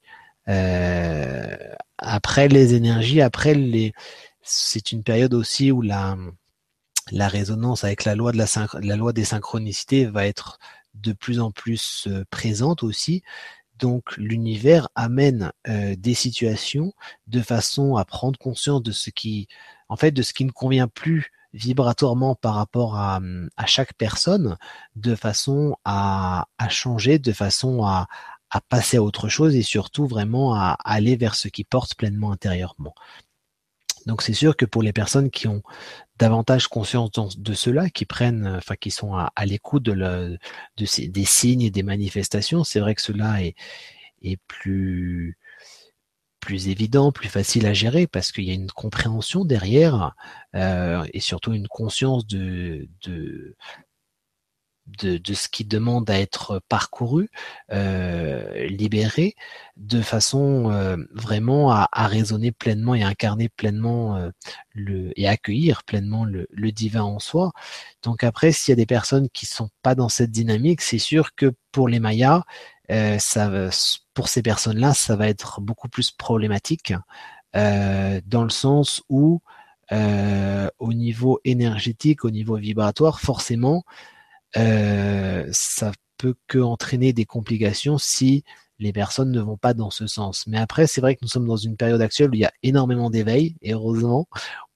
Euh, après les énergies, après les, c'est une période aussi où la la résonance avec la loi de la, la loi des synchronicités va être de plus en plus euh, présente aussi. Donc l'univers amène euh, des situations de façon à prendre conscience de ce qui, en fait, de ce qui ne convient plus vibratoirement par rapport à, à chaque personne, de façon à, à changer, de façon à, à passer à autre chose et surtout vraiment à aller vers ce qui porte pleinement intérieurement. Donc c'est sûr que pour les personnes qui ont davantage conscience de cela, qui prennent, enfin qui sont à, l'écoute de, de des signes et des manifestations, c'est vrai que cela est, est plus plus évident, plus facile à gérer parce qu'il y a une compréhension derrière euh, et surtout une conscience de, de de, de, ce qui demande à être parcouru, euh, libéré, de façon euh, vraiment à, à, raisonner pleinement et incarner pleinement euh, le et accueillir pleinement le, le, divin en soi. Donc après, s'il y a des personnes qui sont pas dans cette dynamique, c'est sûr que pour les Mayas, euh, ça, pour ces personnes-là, ça va être beaucoup plus problématique euh, dans le sens où au niveau énergétique, au niveau vibratoire, forcément, euh, ça peut que entraîner des complications si les personnes ne vont pas dans ce sens. Mais après, c'est vrai que nous sommes dans une période actuelle où il y a énormément d'éveil, et heureusement,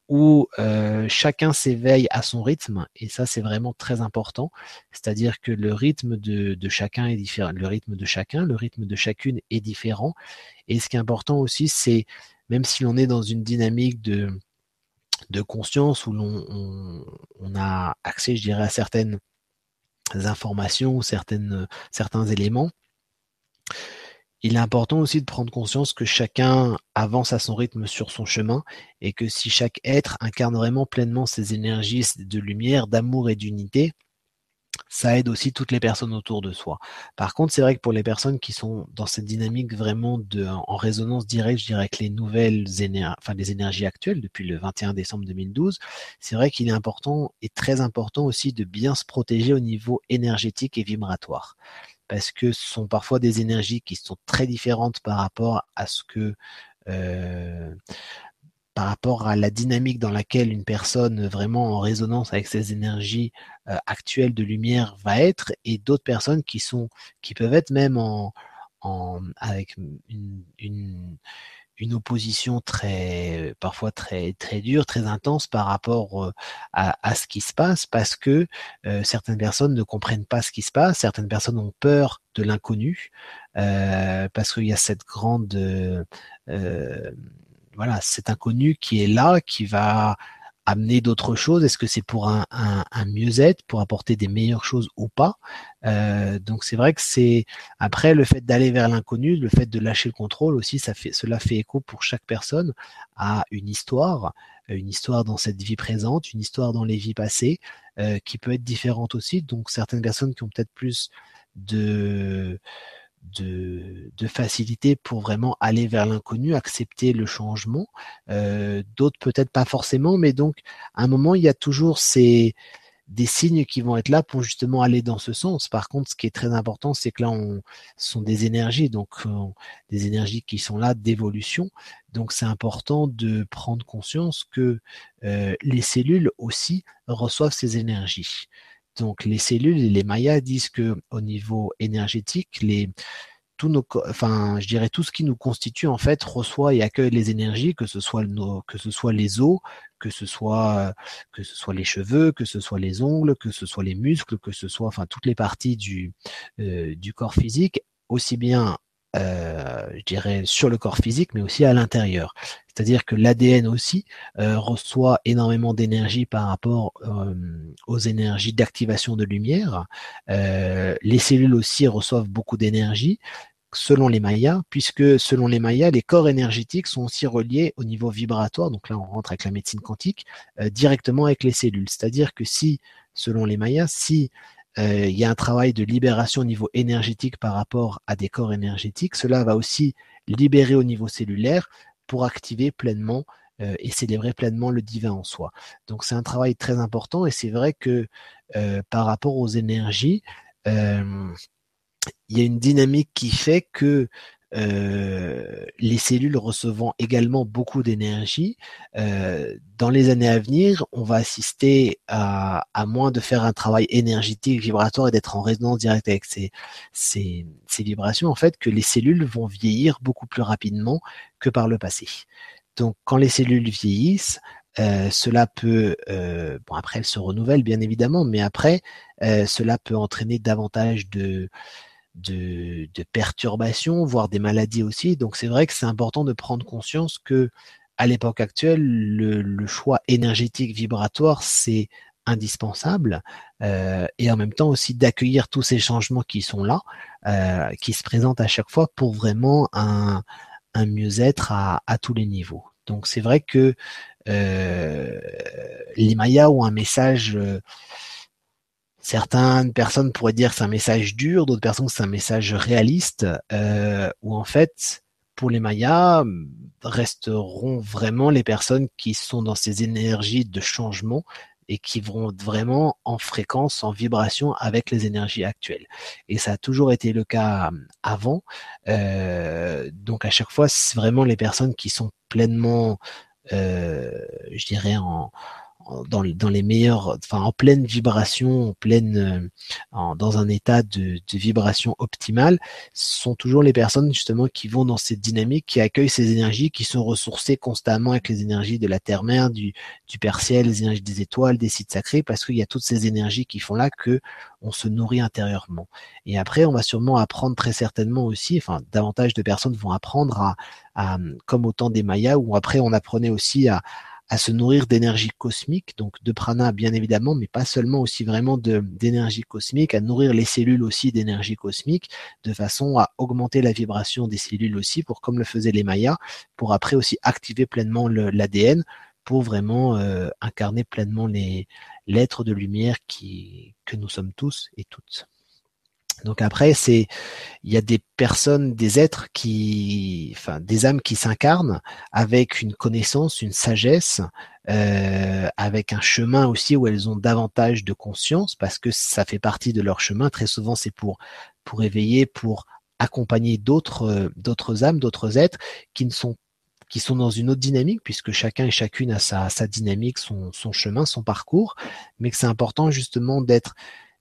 où euh, chacun s'éveille à son rythme, et ça c'est vraiment très important. C'est-à-dire que le rythme de, chacun est différent, le rythme de chacun, le rythme de chacune est différent. Et ce qui est important aussi, c'est même si l'on est dans une dynamique de de conscience où l'on on, on a accès, je dirais, à certaines informations ou certains éléments. Il est important aussi de prendre conscience que chacun avance à son rythme sur son chemin et que si chaque être incarne vraiment pleinement ses énergies de lumière, d'amour et d'unité, ça aide aussi toutes les personnes autour de soi. Par contre, c'est vrai que pour les personnes qui sont dans cette dynamique vraiment de, en résonance directe, je dirais avec les nouvelles énergies, énergies actuelles depuis le 21 décembre 2012, c'est vrai qu'il est important et très important aussi de bien se protéger au niveau énergétique et vibratoire. Parce que ce sont parfois des énergies qui sont très différentes par rapport à ce que euh, par rapport à la dynamique dans laquelle une personne vraiment en résonance avec ses énergies euh, actuelles de lumière va être, et d'autres personnes qui sont, qui peuvent être même en, en avec une, une, une opposition très, parfois très, très dure, très intense par rapport euh, à, ce qui se passe, parce que euh, certaines personnes ne comprennent pas ce qui se passe, certaines personnes ont peur de l'inconnu, parce qu'il y a cette grande voilà, cet inconnu qui est là, qui va amener d'autres choses Est-ce que c'est pour un, un, mieux-être, pour apporter des meilleures choses ou pas? Euh, Donc c'est vrai que c'est après le fait d'aller vers l'inconnu, le fait de lâcher le contrôle aussi, cela fait écho pour chaque personne à une histoire, une histoire dans cette vie présente, une histoire dans les vies passées, euh, qui peut être différente aussi. Donc certaines personnes qui ont peut-être plus de de, de, facilité pour vraiment aller vers l'inconnu, accepter le changement. Euh, D'autres peut-être pas forcément, mais donc à un moment il y a toujours ces des signes qui vont être là pour justement aller dans ce sens. Par contre, ce qui est très important, c'est que là, on ce sont des énergies, donc euh, des énergies qui sont là d'évolution. Donc, c'est important de prendre conscience que euh, les cellules aussi reçoivent ces énergies. Donc les cellules et les mayas disent que au niveau énergétique, tout ce qui nous constitue en fait reçoit et accueille les énergies, que ce soit les os, que ce soit les cheveux, que ce soit les ongles, que ce soit les muscles, que ce soit enfin toutes les parties du euh, du corps physique, aussi bien euh, je dirais, sur le corps physique, mais aussi à l'intérieur. C'est-à-dire que l'ADN aussi euh, reçoit énormément d'énergie par rapport euh, aux énergies d'activation de lumière. les cellules aussi reçoivent beaucoup d'énergie selon les Mayas, puisque selon les Mayas, les corps énergétiques sont aussi reliés au niveau vibratoire, donc là on rentre avec la médecine quantique, directement avec les cellules. C'est-à-dire que si, selon les Mayas, si euh, il y a un travail de libération au niveau énergétique par rapport à des corps énergétiques. Cela va aussi libérer au niveau cellulaire pour activer pleinement euh, et célébrer pleinement le divin en soi. Donc c'est un travail très important et c'est vrai que euh, par rapport aux énergies, il y a une dynamique qui fait que euh, les cellules recevant également beaucoup d'énergie. Euh, dans les années à venir, on va assister à, à moins de faire un travail énergétique, vibratoire et d'être en résonance directe avec ces, ces, ces vibrations, en fait, que les cellules vont vieillir beaucoup plus rapidement que par le passé. Donc, quand les cellules vieillissent, euh, cela peut, euh, bon après elles se renouvellent bien évidemment, mais après euh, cela peut entraîner davantage de de, de perturbations, voire des maladies aussi. Donc c'est vrai que c'est important de prendre conscience que à l'époque actuelle, le, choix énergétique vibratoire, c'est indispensable euh, et en même temps aussi d'accueillir tous ces changements qui sont là, euh, qui se présentent à chaque fois pour vraiment un, un mieux-être à, à, tous les niveaux. Donc c'est vrai que euh, les Mayas ont un message euh, Certaines personnes pourraient dire que c'est un message dur, d'autres personnes que c'est un message réaliste, euh, où en fait, pour les Mayas, resteront vraiment les personnes qui sont dans ces énergies de changement et qui vont vraiment en fréquence, en vibration avec les énergies actuelles. Et ça a toujours été le cas avant. Euh, donc à chaque fois, c'est vraiment les personnes qui sont pleinement, euh, je dirais, en, dans, les meilleurs, enfin en pleine vibration, en pleine, euh, dans un état de, vibration optimale, sont toujours les personnes justement qui vont dans cette dynamique, qui accueillent ces énergies, qui sont ressourcées constamment avec les énergies de la terre-mère, du, du père ciel, les énergies des étoiles, des sites sacrés, parce qu'il y a toutes ces énergies qui font là que on se nourrit intérieurement. Et après, on va sûrement apprendre très certainement aussi, enfin davantage de personnes vont apprendre à, à comme au temps des Mayas, où après on apprenait aussi à se nourrir d'énergie cosmique, donc de prana bien évidemment, mais pas seulement aussi vraiment d'énergie cosmique, à nourrir les cellules aussi d'énergie cosmique, de façon à augmenter la vibration des cellules aussi, pour comme le faisaient les Mayas, pour après aussi activer pleinement l'ADN, pour vraiment euh, incarner pleinement les l'être de lumière qui que nous sommes tous et toutes. Donc après, c'est il y a des personnes, des êtres qui, enfin, des âmes qui s'incarnent avec une connaissance, une sagesse, euh, avec un chemin aussi où elles ont davantage de conscience parce que ça fait partie de leur chemin. Très souvent, c'est pour pour éveiller, pour accompagner d'autres d'autres âmes, d'autres êtres qui ne sont qui sont dans une autre dynamique, puisque chacun et chacune a sa, sa dynamique, son, son chemin, son parcours, mais que c'est important justement d'être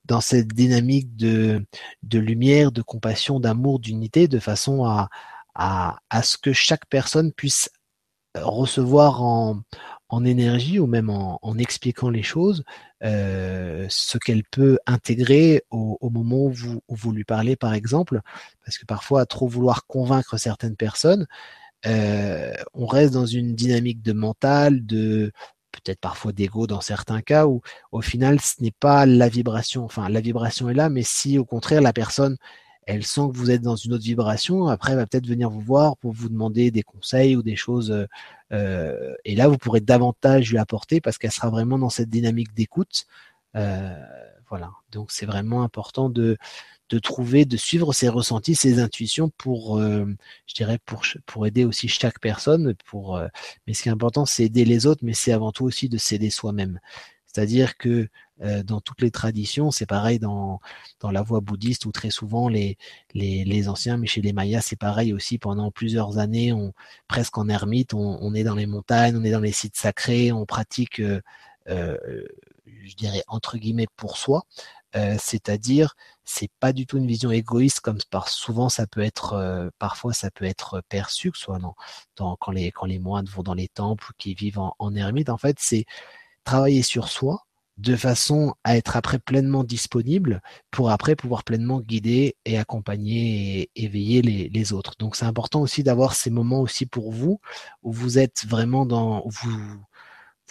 dans cette dynamique de, lumière, de compassion, d'amour, d'unité, de façon à, ce que chaque personne puisse recevoir en, énergie ou même en, expliquant les choses euh, ce qu'elle peut intégrer au, moment où vous, où vous, lui parlez, par exemple, parce que parfois, à trop vouloir convaincre certaines personnes, euh, on reste dans une dynamique de mental, de peut-être parfois d'ego dans certains cas où au final ce n'est pas la vibration, enfin la vibration est là, mais si au contraire la personne elle sent que vous êtes dans une autre vibration, après elle va peut-être venir vous voir pour vous demander des conseils ou des choses, euh, euh et là vous pourrez davantage lui apporter parce qu'elle sera vraiment dans cette dynamique d'écoute. Euh, voilà, donc c'est vraiment important de de trouver, de suivre ses ressentis, ses intuitions pour, euh, je dirais, pour, pour aider aussi chaque personne. Pour, euh, mais ce qui est important, c'est aider les autres, mais c'est avant tout aussi de s'aider soi-même. C'est-à-dire que euh, dans toutes les traditions, c'est pareil dans, dans la voie bouddhiste où très souvent les, les, les anciens, mais chez les Mayas, c'est pareil aussi pendant plusieurs années, on, presque en ermite, on, on, est dans les montagnes, on est dans les sites sacrés, on pratique, euh, je dirais, entre guillemets, pour soi. Euh, c'est-à-dire c'est pas du tout une vision égoïste comme par souvent ça peut être euh, parfois ça peut être perçu que soit dans, dans, quand les quand les moines vont dans les temples ou qui vivent en, en ermite en fait c'est travailler sur soi de façon à être après pleinement disponible pour après pouvoir pleinement guider et accompagner et éveiller les, les autres. Donc c'est important aussi d'avoir ces moments aussi pour vous où vous êtes vraiment dans, vous,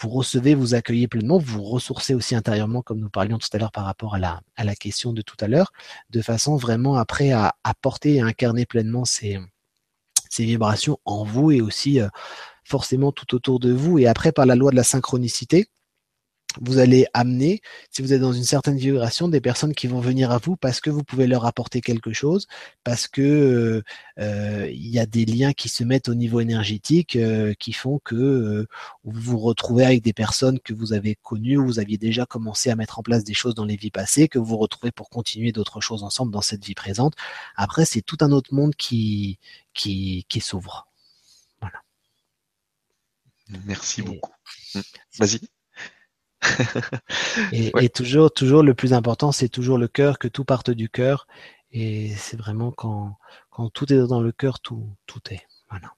vous recevez, vous accueillez pleinement, vous ressourcez aussi intérieurement, comme nous parlions tout à l'heure par rapport à la, à la question de tout à l'heure, de façon vraiment après à, à porter et incarner pleinement ces, ces vibrations en vous et aussi euh, forcément tout autour de vous. Et après, par la loi de la synchronicité, vous allez amener, si vous êtes dans une certaine vibration, des personnes qui vont venir à vous parce que vous pouvez leur apporter quelque chose, parce que euh, euh il y a des liens qui se mettent au niveau énergétique euh, qui font que euh, vous vous retrouvez avec des personnes que vous avez connues, où vous aviez déjà commencé à mettre en place des choses dans les vies passées, que vous vous retrouvez pour continuer d'autres choses ensemble dans cette vie présente. Après, c'est tout un autre monde qui qui, qui s'ouvre. Voilà. Merci beaucoup. Vas-y. *laughs* et, ouais. et, toujours, toujours le plus important, c'est toujours le cœur, que tout parte du cœur. Et c'est vraiment quand, quand tout est dans le cœur, tout, tout est. Voilà.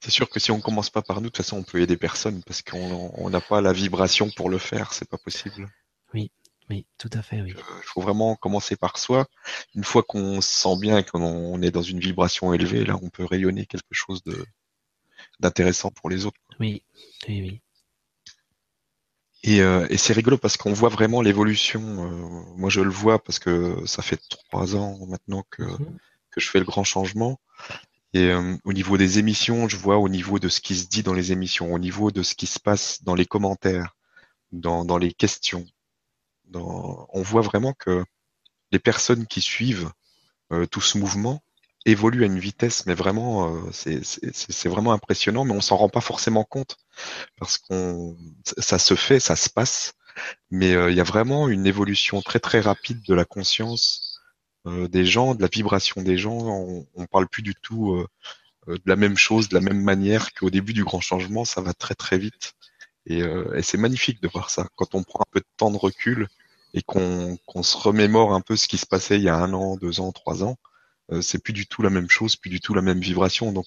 C'est sûr que si on commence pas par nous, de toute façon, on peut aider personne parce qu'on n'a pas la vibration pour le faire. C'est pas possible. Oui, oui, tout à fait. Oui. Il faut vraiment commencer par soi. Une fois qu'on se sent bien et qu'on est dans une vibration élevée, là, on peut rayonner quelque chose de d'intéressant pour les autres. Oui, oui, oui. Et, euh, et c'est rigolo parce qu'on voit vraiment l'évolution. Euh, moi, je le vois parce que ça fait trois ans maintenant que, mmh. que je fais le grand changement. Et euh, au niveau des émissions, je vois au niveau de ce qui se dit dans les émissions, au niveau de ce qui se passe dans les commentaires, dans, dans les questions. Dans... On voit vraiment que les personnes qui suivent euh, tout ce mouvement évolue à une vitesse, mais vraiment, euh, c'est vraiment impressionnant, mais on s'en rend pas forcément compte parce qu'on, ça se fait, ça se passe, mais euh, il y a vraiment une évolution très très rapide de la conscience euh, des gens, de la vibration des gens. On, on parle plus du tout euh, de la même chose, de la même manière qu'au début du grand changement. Ça va très très vite, et, c'est magnifique de voir ça. Quand on prend un peu de temps de recul et qu'on se remémore un peu ce qui se passait il y a un an, deux ans, trois ans c'est plus du tout la même chose, plus du tout la même vibration. Donc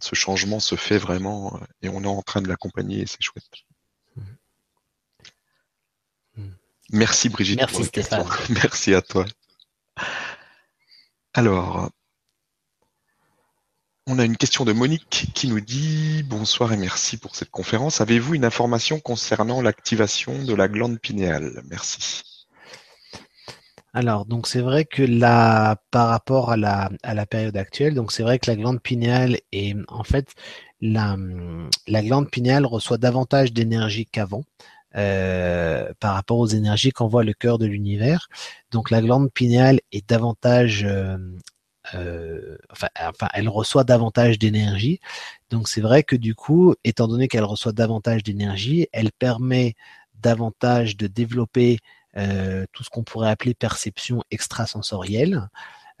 ce changement se fait vraiment euh, et on est en train de l'accompagner et c'est chouette. Merci Brigitte. Merci Stéphane. *laughs* Merci à toi. Alors, on a une question de Monique qui nous dit Bonsoir et merci pour cette conférence. Avez-vous une information concernant l'activation de la glande pinéale? Merci. Alors, donc c'est vrai que là, par rapport à la, à la période actuelle, donc c'est vrai que la glande pinéale est en fait la, la glande pinéale reçoit davantage d'énergie qu'avant. Euh, par rapport aux énergies qu'envoie le cœur de l'univers. Donc la glande pinéale est davantage, euh, euh, enfin, enfin, elle reçoit davantage d'énergie. Donc c'est vrai que du coup, étant donné qu'elle reçoit davantage d'énergie, elle permet davantage de développer euh, tout ce qu'on pourrait appeler perception extrasensorielle.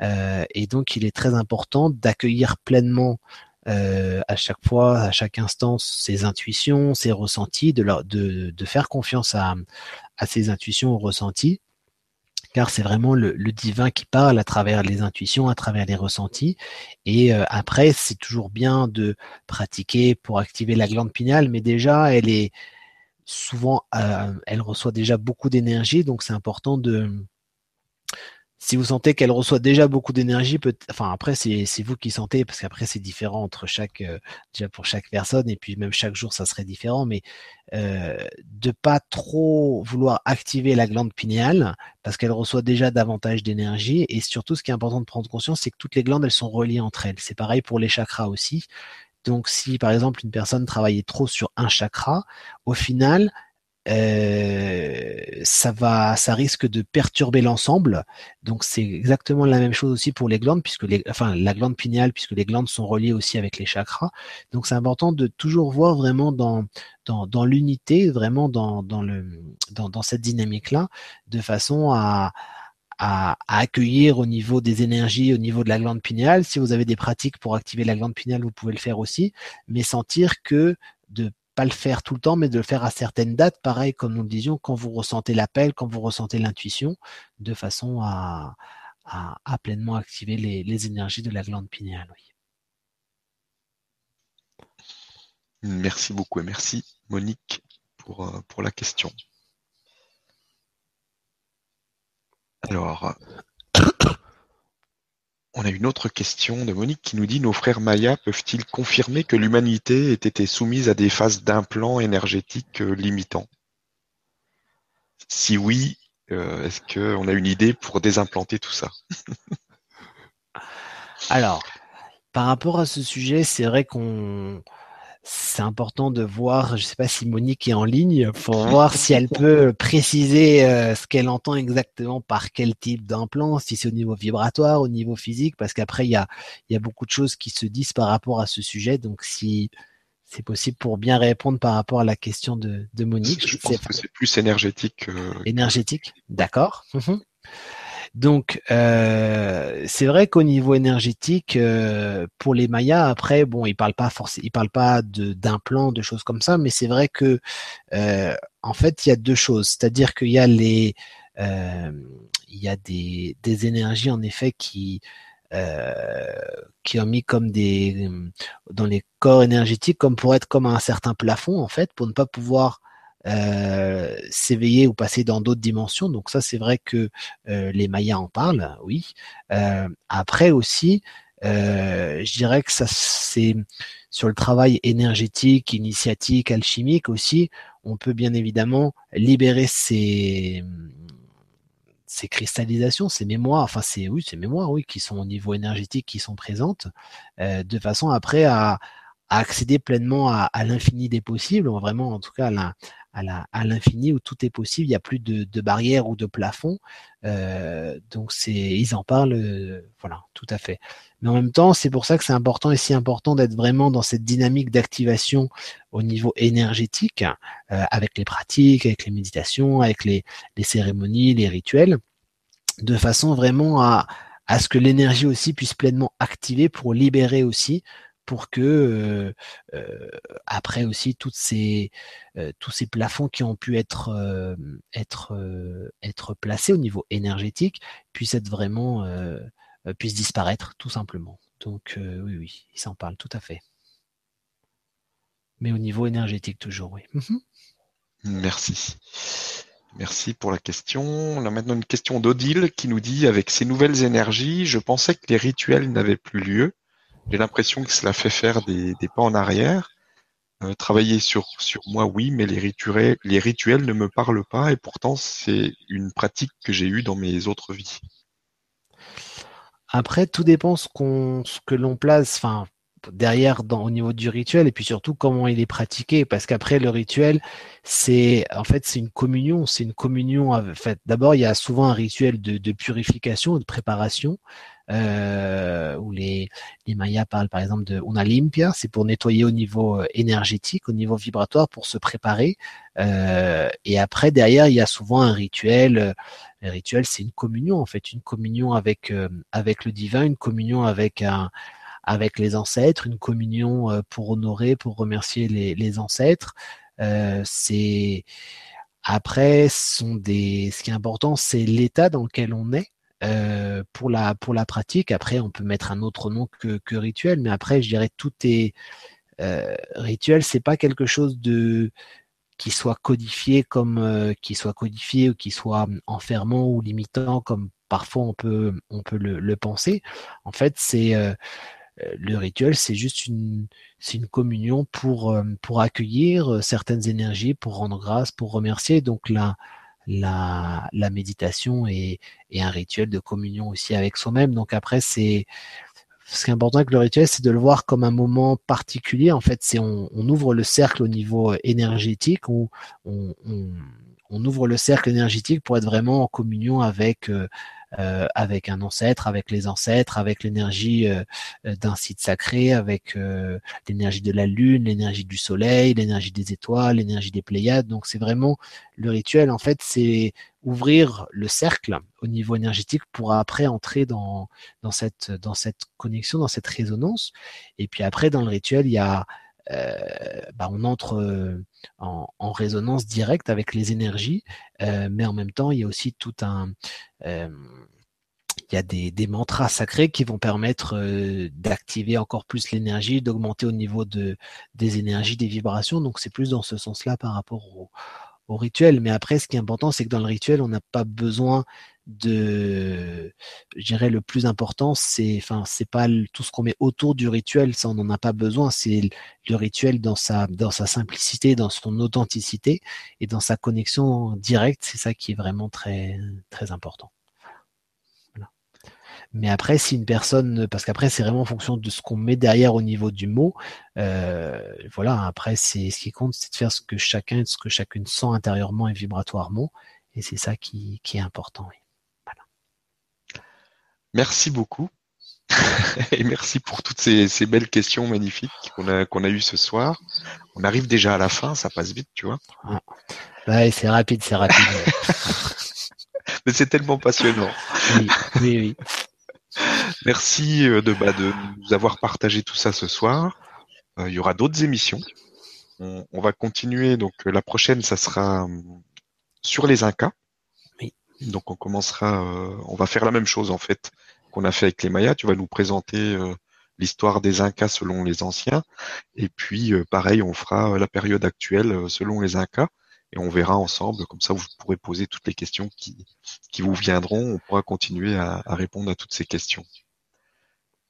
Euh, et donc, il est très important d'accueillir pleinement euh, à chaque fois, à chaque instant, ses intuitions, ses ressentis, de, faire confiance à, à ses intuitions, aux ressentis, car c'est vraiment le, divin qui parle à travers les intuitions, à travers les ressentis. Et après, c'est toujours bien de pratiquer pour activer la glande pinéale, mais déjà, elle est souvent euh, elle reçoit déjà beaucoup d'énergie, donc c'est important de si vous sentez qu'elle reçoit déjà beaucoup d'énergie, enfin après c'est vous qui sentez parce qu'après c'est différent entre chaque euh, déjà pour chaque personne et puis même chaque jour ça serait différent, mais euh, de pas trop vouloir activer la glande pinéale parce qu'elle reçoit déjà davantage d'énergie et surtout ce qui est important de prendre conscience c'est que toutes les glandes elles sont reliées entre elles. C'est pareil pour les chakras aussi. Donc, si par exemple une personne travaillait trop sur un chakra, au final, euh, ça va, ça risque de perturber l'ensemble. Donc, c'est exactement la même chose aussi pour les glandes, puisque les, enfin, la glande pinéale, puisque les glandes sont reliées aussi avec les chakras. Donc, c'est important de toujours voir vraiment dans dans, l'unité, vraiment dans dans le dans, dans cette dynamique-là, de façon à à, accueillir au niveau des énergies, au niveau de la glande pinéale. Si vous avez des pratiques pour activer la glande pinéale, vous pouvez le faire aussi, mais sentir que de pas le faire tout le temps, mais de le faire à certaines dates, pareil comme nous le disions, quand vous ressentez l'appel, quand vous ressentez l'intuition, de façon à, à, à, pleinement activer les, les, énergies de la glande pinéale. Oui. Merci beaucoup et merci Monique pour, euh, pour la question. Alors, *coughs* on a une autre question de Monique qui nous dit Nos frères Mayas peuvent-ils confirmer que l'humanité ait été soumise à des phases d'implant énergétique euh, limitants? Si oui, euh, est-ce qu'on a une idée pour désimplanter tout ça? Alors, par rapport à ce sujet, c'est vrai qu'on c'est important de voir, je ne sais pas si Monique est en ligne, pour voir si elle peut préciser euh, ce qu'elle entend exactement par quel type d'implant, si c'est au niveau vibratoire, au niveau physique, parce qu'après, il y a, y a beaucoup de choses qui se disent par rapport à ce sujet. Donc, si c'est possible pour bien répondre par rapport à la question de, de Monique. Je, pense que c'est plus énergétique. Énergétique, d'accord. Mhm. Donc euh, c'est vrai qu'au niveau énergétique, euh, pour les Mayas, après, bon, ils parlent pas forcément, ils parlent pas de d'implants, de choses comme ça, mais c'est vrai que euh, en fait, il y a deux choses, c'est-à-dire qu'il y a les, il y a des, énergies en effet qui ont mis comme dans les corps énergétiques comme pour être comme un certain plafond en fait pour ne pas pouvoir euh, s'éveiller ou passer dans d'autres dimensions. Donc ça, c'est vrai que euh, les Mayas en parlent, oui. Euh, après aussi, je dirais que ça, c'est sur le travail énergétique, initiatique, alchimique aussi. On peut bien évidemment libérer ces ces cristallisations, ces mémoires, enfin c'est oui, ces mémoires, oui, qui sont au niveau énergétique, qui sont présentes, de façon après à, accéder pleinement à, à l'infini des possibles, vraiment en tout cas à à l'infini où tout est possible, il n'y a plus de, de barrières ou de plafond. Euh, donc c'est, ils en parlent, euh, voilà, tout à fait. Mais en même temps, c'est pour ça que c'est important et si important d'être vraiment dans cette dynamique d'activation au niveau énergétique, euh, avec les pratiques, avec les méditations, avec les, les cérémonies, les rituels, de façon vraiment à, à ce que l'énergie aussi puisse pleinement activer pour libérer aussi pour que après aussi toutes ces tous ces plafonds qui ont pu être placés au niveau énergétique puissent être vraiment puissent disparaître tout simplement. Donc oui oui, il s'en parle tout à fait. Mais au niveau énergétique toujours, oui. Mhm. Merci. Merci pour la question. On a maintenant une question d'Odile qui nous dit Avec ces nouvelles énergies, je pensais que les rituels n'avaient plus lieu. J'ai l'impression que cela fait faire des, pas en arrière. Euh, travailler sur, sur moi, oui, mais les rituels, les rituels ne me parlent pas et pourtant c'est une pratique que j'ai eue dans mes autres vies. Après, tout dépend ce, ce que l'on place, derrière dans, au niveau du rituel et puis surtout comment il est pratiqué parce qu'après le rituel c'est en fait c'est une communion c'est une communion en fait d'abord il y a souvent un rituel de purification de préparation euh, où les, les Mayas parlent par exemple de una c'est pour nettoyer au niveau euh, énergétique, au niveau vibratoire, pour se préparer. Euh, et après, derrière, il y a souvent un rituel. Le rituel, c'est une communion en fait, une communion avec avec le divin, une communion avec un avec les ancêtres, une communion pour honorer, pour remercier les, les ancêtres. c'est après, sont des. Ce qui est important, c'est l'état dans lequel on est. Euh, pour la pour la pratique. Après, on peut mettre un autre nom que, que rituel, mais après, je dirais tout est euh, rituel. C'est pas quelque chose de qui soit codifié comme euh, qui soit codifié ou qui soit enfermant ou limitant comme parfois on peut on peut le, le penser. En fait, c'est euh, le rituel, c'est juste une, c'est une communion pour pour accueillir certaines énergies, pour rendre grâce, pour remercier. Donc là, la, la méditation et, un rituel de communion aussi avec soi-même. Donc après, c'est ce qui est important avec le rituel, c'est de le voir comme un moment particulier. En fait, c'est on, ouvre le cercle au niveau énergétique, ou on, ouvre le cercle énergétique pour être vraiment en communion avec euh, euh, avec un ancêtre, avec les ancêtres, avec l'énergie euh, d'un site sacré, avec euh, l'énergie de la lune, l'énergie du soleil, l'énergie des étoiles, l'énergie des Pléiades. Donc c'est vraiment le rituel. En fait, c'est ouvrir le cercle au niveau énergétique pour après entrer dans dans cette dans cette connexion, dans cette résonance. Et puis après, dans le rituel, il y a euh, bah on entre en, en, résonance directe avec les énergies, euh, mais en même temps, il y a aussi tout un euh, il y a des, mantras sacrés qui vont permettre euh, d'activer encore plus l'énergie, d'augmenter au niveau de, des énergies, des vibrations. Donc c'est plus dans ce sens-là par rapport au, rituel. Mais après, ce qui est important, c'est que dans le rituel, on n'a pas besoin de, je dirais le plus important, c'est, enfin, c'est pas tout ce qu'on met autour du rituel, ça on n'en a pas besoin. C'est le rituel dans sa, dans sa simplicité, dans son authenticité et dans sa connexion directe. C'est ça qui est vraiment très, très important. Mais après, si une personne, parce qu'après c'est vraiment en fonction de ce qu'on met derrière au niveau du mot, euh, voilà. Après, c'est ce qui compte, c'est de faire ce que chacun, ce que chacune sent intérieurement et vibratoirement, et c'est ça qui, qui est important. Voilà. Merci beaucoup. *laughs* et merci pour toutes ces, ces belles questions magnifiques qu'on a, qu'on a eues ce soir. On arrive déjà à la fin, ça passe vite, tu vois. Ah. Ouais, c'est rapide, c'est rapide. *laughs* Mais c'est tellement passionnant. Oui, oui, oui. *laughs* Merci euh, de, bah, de nous avoir partagé tout ça ce soir. Euh, il y aura d'autres émissions. On, on, va continuer. Donc euh, la prochaine, ça sera sur les Incas. Donc on commencera, on va faire la même chose en fait qu'on a fait avec les Mayas. Tu vas nous présenter l'histoire des Incas selon les anciens. Et puis pareil, on fera la période actuelle selon les Incas et on verra ensemble. Comme ça, vous pourrez poser toutes les questions qui, vous viendront. On pourra continuer à répondre à toutes ces questions.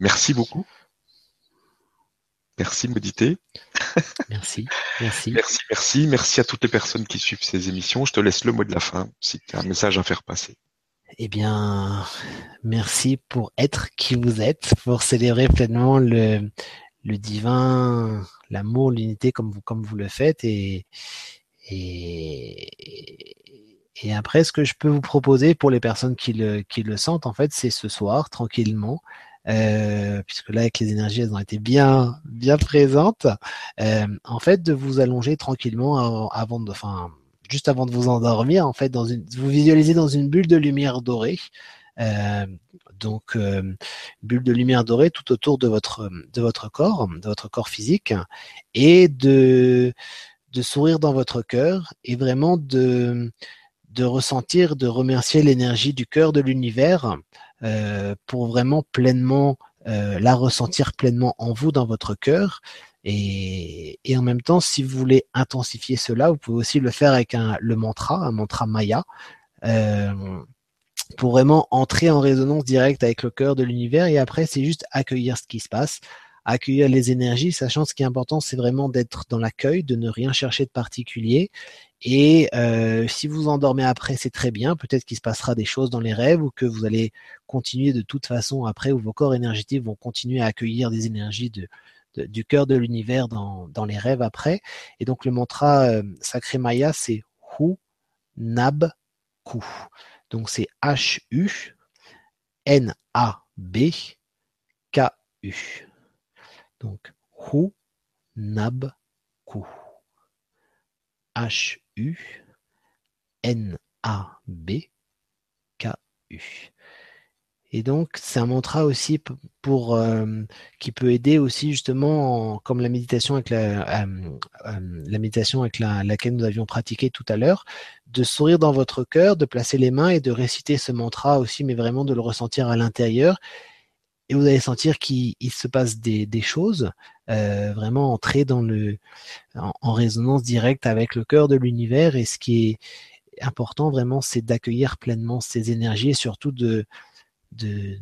Merci beaucoup. Merci Modité. Merci, merci. Merci, merci. Merci à toutes les personnes qui suivent ces émissions. Je te laisse le mot de la fin si tu as un message à faire passer. Eh bien, merci pour être qui vous êtes, pour célébrer pleinement le, le divin, l'amour, l'unité comme vous, comme vous le faites et, et, et après, ce que je peux vous proposer pour les personnes qui le, qui le sentent, en fait, c'est ce soir, tranquillement, euh, puisque là, avec les énergies, elles ont été bien, bien présentes, euh, en fait, de vous allonger tranquillement avant de, enfin, juste avant de vous endormir, en fait, dans une, vous visualisez dans une bulle de lumière dorée. Euh, donc euh, bulle de lumière dorée tout autour de votre de votre corps, de votre corps physique, et de de sourire dans votre cœur et vraiment de, de ressentir, de remercier l'énergie du cœur de l'univers euh, pour vraiment pleinement euh, la ressentir pleinement en vous, dans votre cœur. Et, en même temps, si vous voulez intensifier cela, vous pouvez aussi le faire avec le mantra, un mantra maya, euh, pour vraiment entrer en résonance directe avec le cœur de l'univers. Et après, c'est juste accueillir ce qui se passe, accueillir les énergies, sachant ce qui est important, c'est vraiment d'être dans l'accueil, de ne rien chercher de particulier. Et euh, si vous endormez après, c'est très bien. Peut-être qu'il se passera des choses dans les rêves ou que vous allez continuer de toute façon après, ou vos corps énergétiques vont continuer à accueillir des énergies du cœur de l'univers dans, les rêves après. Et donc le mantra euh, sacré maya, c'est Hu Nab Ku. Donc c'est H-U N-A-B K-U. Donc, Hu Nab Ku. H-U N-A-B K-U. Et donc, c'est un mantra aussi pour euh, qui peut aider aussi justement, comme la méditation avec la, euh, euh, méditation avec la, laquelle nous avions pratiqué tout à l'heure, de sourire dans votre cœur, de placer les mains et de réciter ce mantra aussi, mais vraiment de le ressentir à l'intérieur et vous allez sentir qu'il se passe des choses, euh, vraiment entrer dans le, en, résonance directe avec le cœur de l'univers. Et ce qui est important vraiment, c'est d'accueillir pleinement ces énergies et surtout de, de,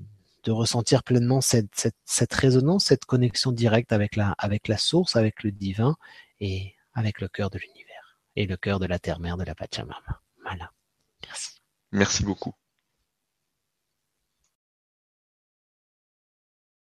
ressentir pleinement cette, résonance, cette connexion directe avec la, avec la source, avec le divin et avec le cœur de l'univers et le cœur de la terre-mère de la Pachamama. Voilà. Merci. Merci beaucoup.